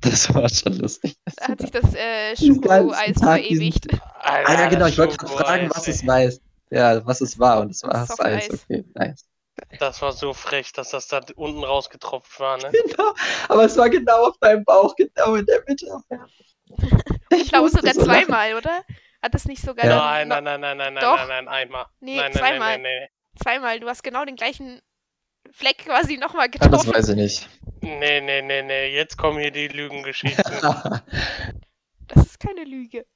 das war schon lustig. Da hat sich das äh, Schokoeis verewigt. Ah ja, genau, ich wollte gerade fragen, was es weiß. Ja, was es war. Und es war Soft das Eis. Eis. Okay, nice. Das war so frech, dass das da unten rausgetropft war, ne? Genau, aber es war genau auf deinem Bauch, genau in der Mitte. Ich glaube sogar so zweimal, oder? Hat das nicht sogar Ja. noch- Nein, nein, nein, nein, nein, Doch. nein, nein, einmal. Nee, nein, nein, zweimal. nein, nein, Zweimal. Du hast genau den gleichen Fleck quasi nochmal Ja, das getroffen. weiß ich nicht. nein. Nee, nee, nee, nee. Jetzt kommen hier die Lügengeschichten. Das ist keine Lüge.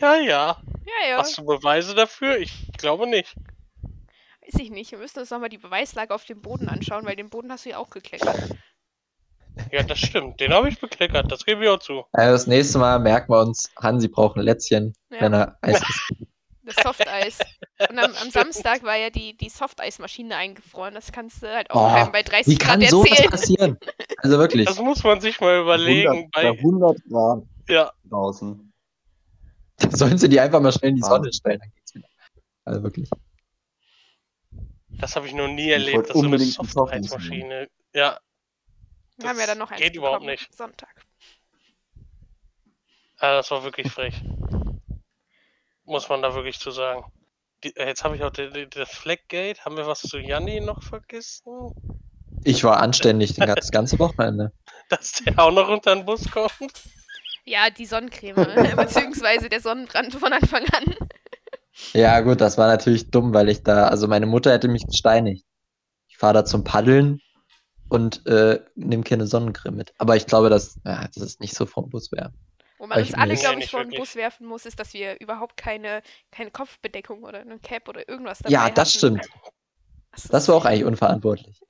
Ja, ja. Ja, ja. Hast du Beweise dafür? Ich glaube nicht. Weiß ich nicht. Wir müssen uns nochmal die Beweislage auf dem Boden anschauen, weil den Boden hast du ja auch gekleckert. Ja, das stimmt. Den habe ich bekleckert. Das gebe ich auch zu. also das nächste Mal merken wir uns, Hansi braucht ein Lätzchen, wenn Ja, er Eis isst. das Softeis. Und am, am Samstag war ja die, die Softeismaschine eingefroren. Das kannst du halt auch Oh, keinem bei 30 Wie Grad kann sowas erzählen. passieren? Also wirklich. Das muss man sich mal überlegen. Bei, 100 Grad. Ja, draußen. Sollen sie die einfach mal schnell in die Ah. Sonne stellen, dann geht's wieder. Also wirklich. das habe ich noch nie erlebt, dass so eine einen Softheizmaschine. Ja, Wir haben ja Das dann noch eins geht überhaupt nicht. Sonntag. ja, das war wirklich frech. Muss man da wirklich zu sagen. Die, äh, jetzt habe ich auch das Flaggate. Haben wir was zu Janni noch vergessen? Ich war anständig den ganzen- das ganze Wochenende. Dass der auch noch unter den Bus kommt? Ja, die Sonnencreme, beziehungsweise der Sonnenbrand von Anfang an. Ja, gut, das war natürlich dumm, weil ich da, also meine Mutter hätte mich gesteinigt. Ich fahre da zum Paddeln und äh, nehme keine Sonnencreme mit. Aber ich glaube, dass, ja, das ist nicht so vom Bus wäre. Wo man Ich uns alle, glaube ich, nicht vor den. Bus werfen muss, ist, dass wir überhaupt keine, keine Kopfbedeckung oder eine Cap oder irgendwas dabei Ja, das hatten. stimmt. Das war auch eigentlich unverantwortlich.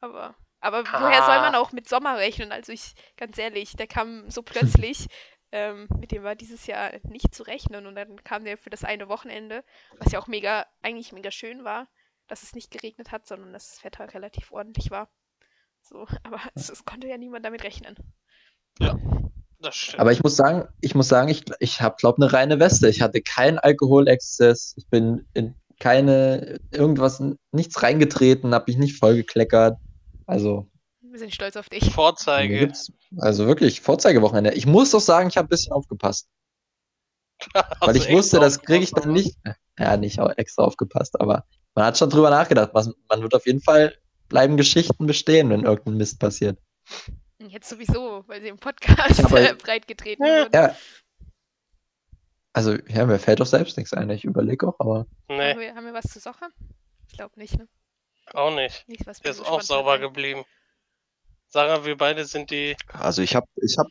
Aber, aber woher soll man Ah. auch mit Sommer rechnen? Also ich, ganz ehrlich, der kam so plötzlich. ähm, mit dem war dieses Jahr nicht zu rechnen. Und dann kam der für das eine Wochenende, was ja auch mega, eigentlich mega schön war, dass es nicht geregnet hat, sondern dass das Wetter relativ ordentlich war. So, aber es, es konnte ja niemand damit rechnen. Das stimmt. Aber ich muss sagen, ich muss sagen, ich, ich habe, glaube eine reine Weste. Ich hatte keinen Alkoholexzess. Ich bin in keine, irgendwas, nichts reingetreten, habe mich nicht vollgekleckert. Also, Wir sind stolz auf dich. Vorzeige. gibt's, also wirklich, Vorzeigewochenende. Ich muss doch sagen, ich habe ein bisschen aufgepasst. Weil ich wusste, das kriege ich dann nicht. Ja, nicht auch extra aufgepasst, aber man hat schon drüber nachgedacht. Was, man wird auf jeden Fall bleiben Geschichten bestehen, wenn irgendein Mist passiert. Jetzt sowieso, weil sie im Podcast Aber- breit getreten Ja. wird. Ja. Also, ja, mir fällt doch selbst nichts ein. Ich überlege auch, aber Nee, Haben, wir, haben wir was zu Socher? Ich glaube nicht, ne? Auch nicht. Nichts, was Der ist auch sauber ein- geblieben. Sarah, wir beide sind die. Also ich habe ich hab,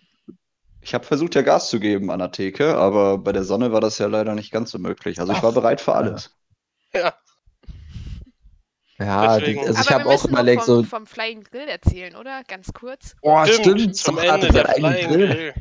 ich hab versucht, ja Gas zu geben an der Theke, aber bei der Sonne war das ja leider nicht ganz so möglich. Also ich war bereit für alles. Ja, ja, die, also ich habe auch überlegt, vom, so, vom Flying Grill erzählen, oder? Ganz kurz. oh, stimmt, stimmt, zum Ende der Flying Grill. Grill.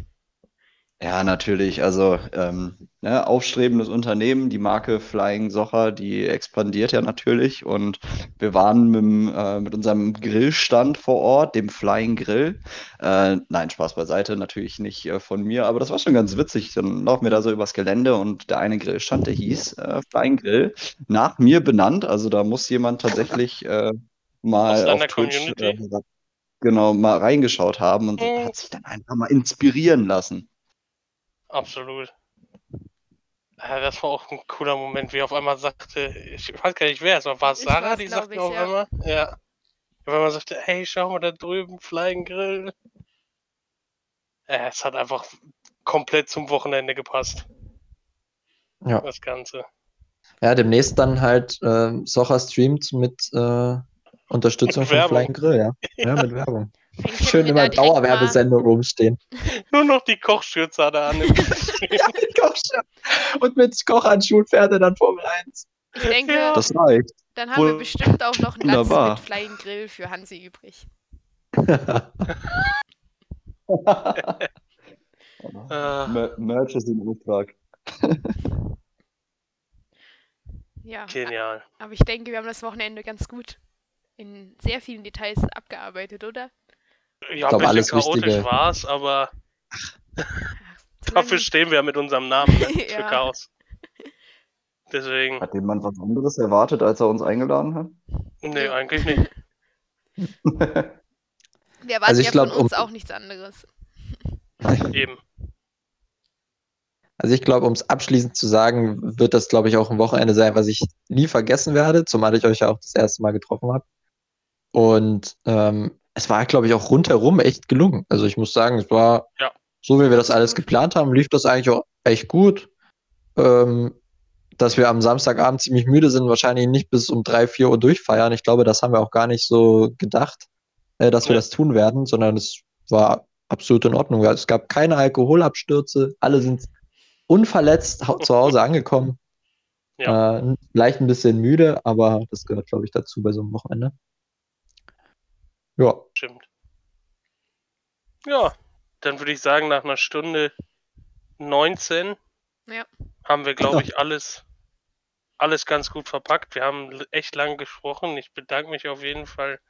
Ja, natürlich. Also ähm, ne, aufstrebendes Unternehmen, die Marke Flying Socher, die expandiert ja natürlich. Und wir waren mit, dem, äh, mit unserem Grillstand vor Ort, dem Flying Grill. Äh, nein, Spaß beiseite, natürlich nicht äh, von mir, aber das war schon ganz witzig. Dann laufen wir da so übers Gelände und der eine Grillstand, der hieß äh, Flying Grill, nach mir benannt. Also da muss jemand tatsächlich äh, mal auf Twitch äh, genau mal reingeschaut haben und hat sich dann einfach mal inspirieren lassen. Absolut. Ja, das war auch ein cooler Moment, wie er auf einmal sagte, ich weiß gar nicht wer es war, war es Ich Sarah, die sagte ich, auf ja. einmal, ja. Auf einmal sagte, hey, schau mal da drüben, Flying Grill. Ja, es hat einfach komplett zum Wochenende gepasst, Ja. das Ganze. ja, demnächst dann halt äh, Socher streamt mit äh, Unterstützung Mit von. Flying Grill, ja. Ja, mit Werbung. Schön wir immer Dauerwerbesendung oben stehen. Nur noch die Kochschürze hat er an. ja, mit Kochschirm. Und mit Kochhandschuhen fährt er dann Formel 1. Ich denke, Ja. Das reicht. dann haben wir wohl- bestimmt auch noch einen Platz Wunderbar. mit Flying Grill für Hansi übrig. Mer Merch ist im Auftrag. Ja, genial. aber ich denke, wir haben das Wochenende ganz gut in sehr vielen Details abgearbeitet, oder? Ja, glaub, ein alles Wichtige- war es, aber dafür stehen wir ja mit unserem Namen, ne? Für Ja. Chaos. Deswegen, Hat jemand was anderes erwartet, als er uns eingeladen hat? nee, eigentlich nicht. Wir erwarten Also ich ja glaub, von uns um- auch nichts anderes. Eben. Also ich glaube, um es abschließend zu sagen, wird das, glaube ich, auch ein Wochenende sein, was ich nie vergessen werde, zumal ich euch ja auch das erste Mal getroffen habe. Und ähm, es war, glaube ich, auch rundherum echt gelungen. Also ich muss sagen, es war Ja. so, wie wir das alles geplant haben, lief das eigentlich auch echt gut. Ähm, dass wir am Samstagabend ziemlich müde sind, wahrscheinlich nicht bis um drei, vier Uhr durchfeiern. Ich glaube, das haben wir auch gar nicht so gedacht, äh, dass wir Nee. das tun werden, sondern es war absolut in Ordnung. Es gab keine Alkoholabstürze, alle sind unverletzt zu Hause angekommen. Ja. Äh, leicht ein bisschen müde, aber das gehört, glaube ich, dazu bei so einem Wochenende. Ja. Ja, dann würde ich sagen, nach einer Stunde 19 Ja. haben wir, glaube ich, alles, alles ganz gut verpackt. Wir haben echt lang gesprochen. Ich bedanke mich auf jeden Fall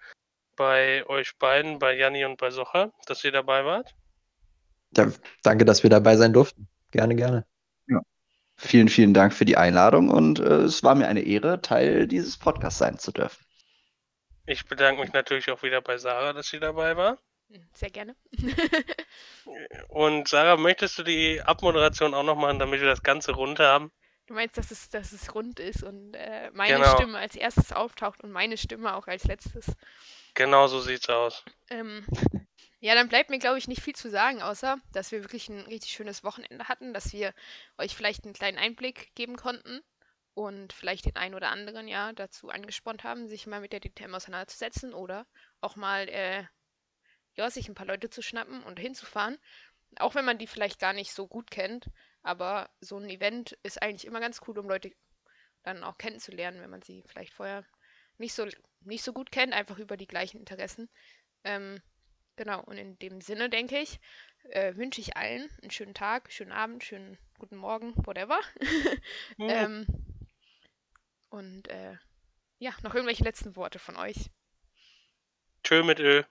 bei euch beiden, bei Janni und bei Socher, dass ihr dabei wart. Ja, danke, dass wir dabei sein durften. Gerne, gerne. Vielen, vielen Dank für die Einladung und äh, es war mir eine Ehre, Teil dieses Podcasts sein zu dürfen. Ich bedanke mich natürlich auch wieder bei Sarah, dass sie dabei war. Sehr gerne. Und Sarah, möchtest du die Abmoderation auch noch machen, damit wir das Ganze rund haben? Du meinst, dass es, dass es rund ist und äh, meine Genau. Stimme als erstes auftaucht und meine Stimme auch als letztes. Genau so sieht's aus. Ähm, ja, dann bleibt mir, glaube ich, nicht viel zu sagen, außer, dass wir wirklich ein richtig schönes Wochenende hatten, dass wir euch vielleicht einen kleinen Einblick geben konnten und vielleicht den einen oder anderen ja dazu angespornt haben, sich mal mit der DTM auseinanderzusetzen oder auch mal äh, ja, sich ein paar Leute zu schnappen und hinzufahren. Auch wenn man die vielleicht gar nicht so gut kennt, aber so ein Event ist eigentlich immer ganz cool, um Leute dann auch kennenzulernen, wenn man sie vielleicht vorher nicht so, nicht so gut kennt, einfach über die gleichen Interessen. Ähm, genau, und in dem Sinne, denke ich, äh, wünsche ich allen einen schönen Tag, schönen Abend, schönen guten Morgen, whatever. Hm, ähm, und äh, ja, noch irgendwelche letzten Worte von euch. Tschö mit Ö.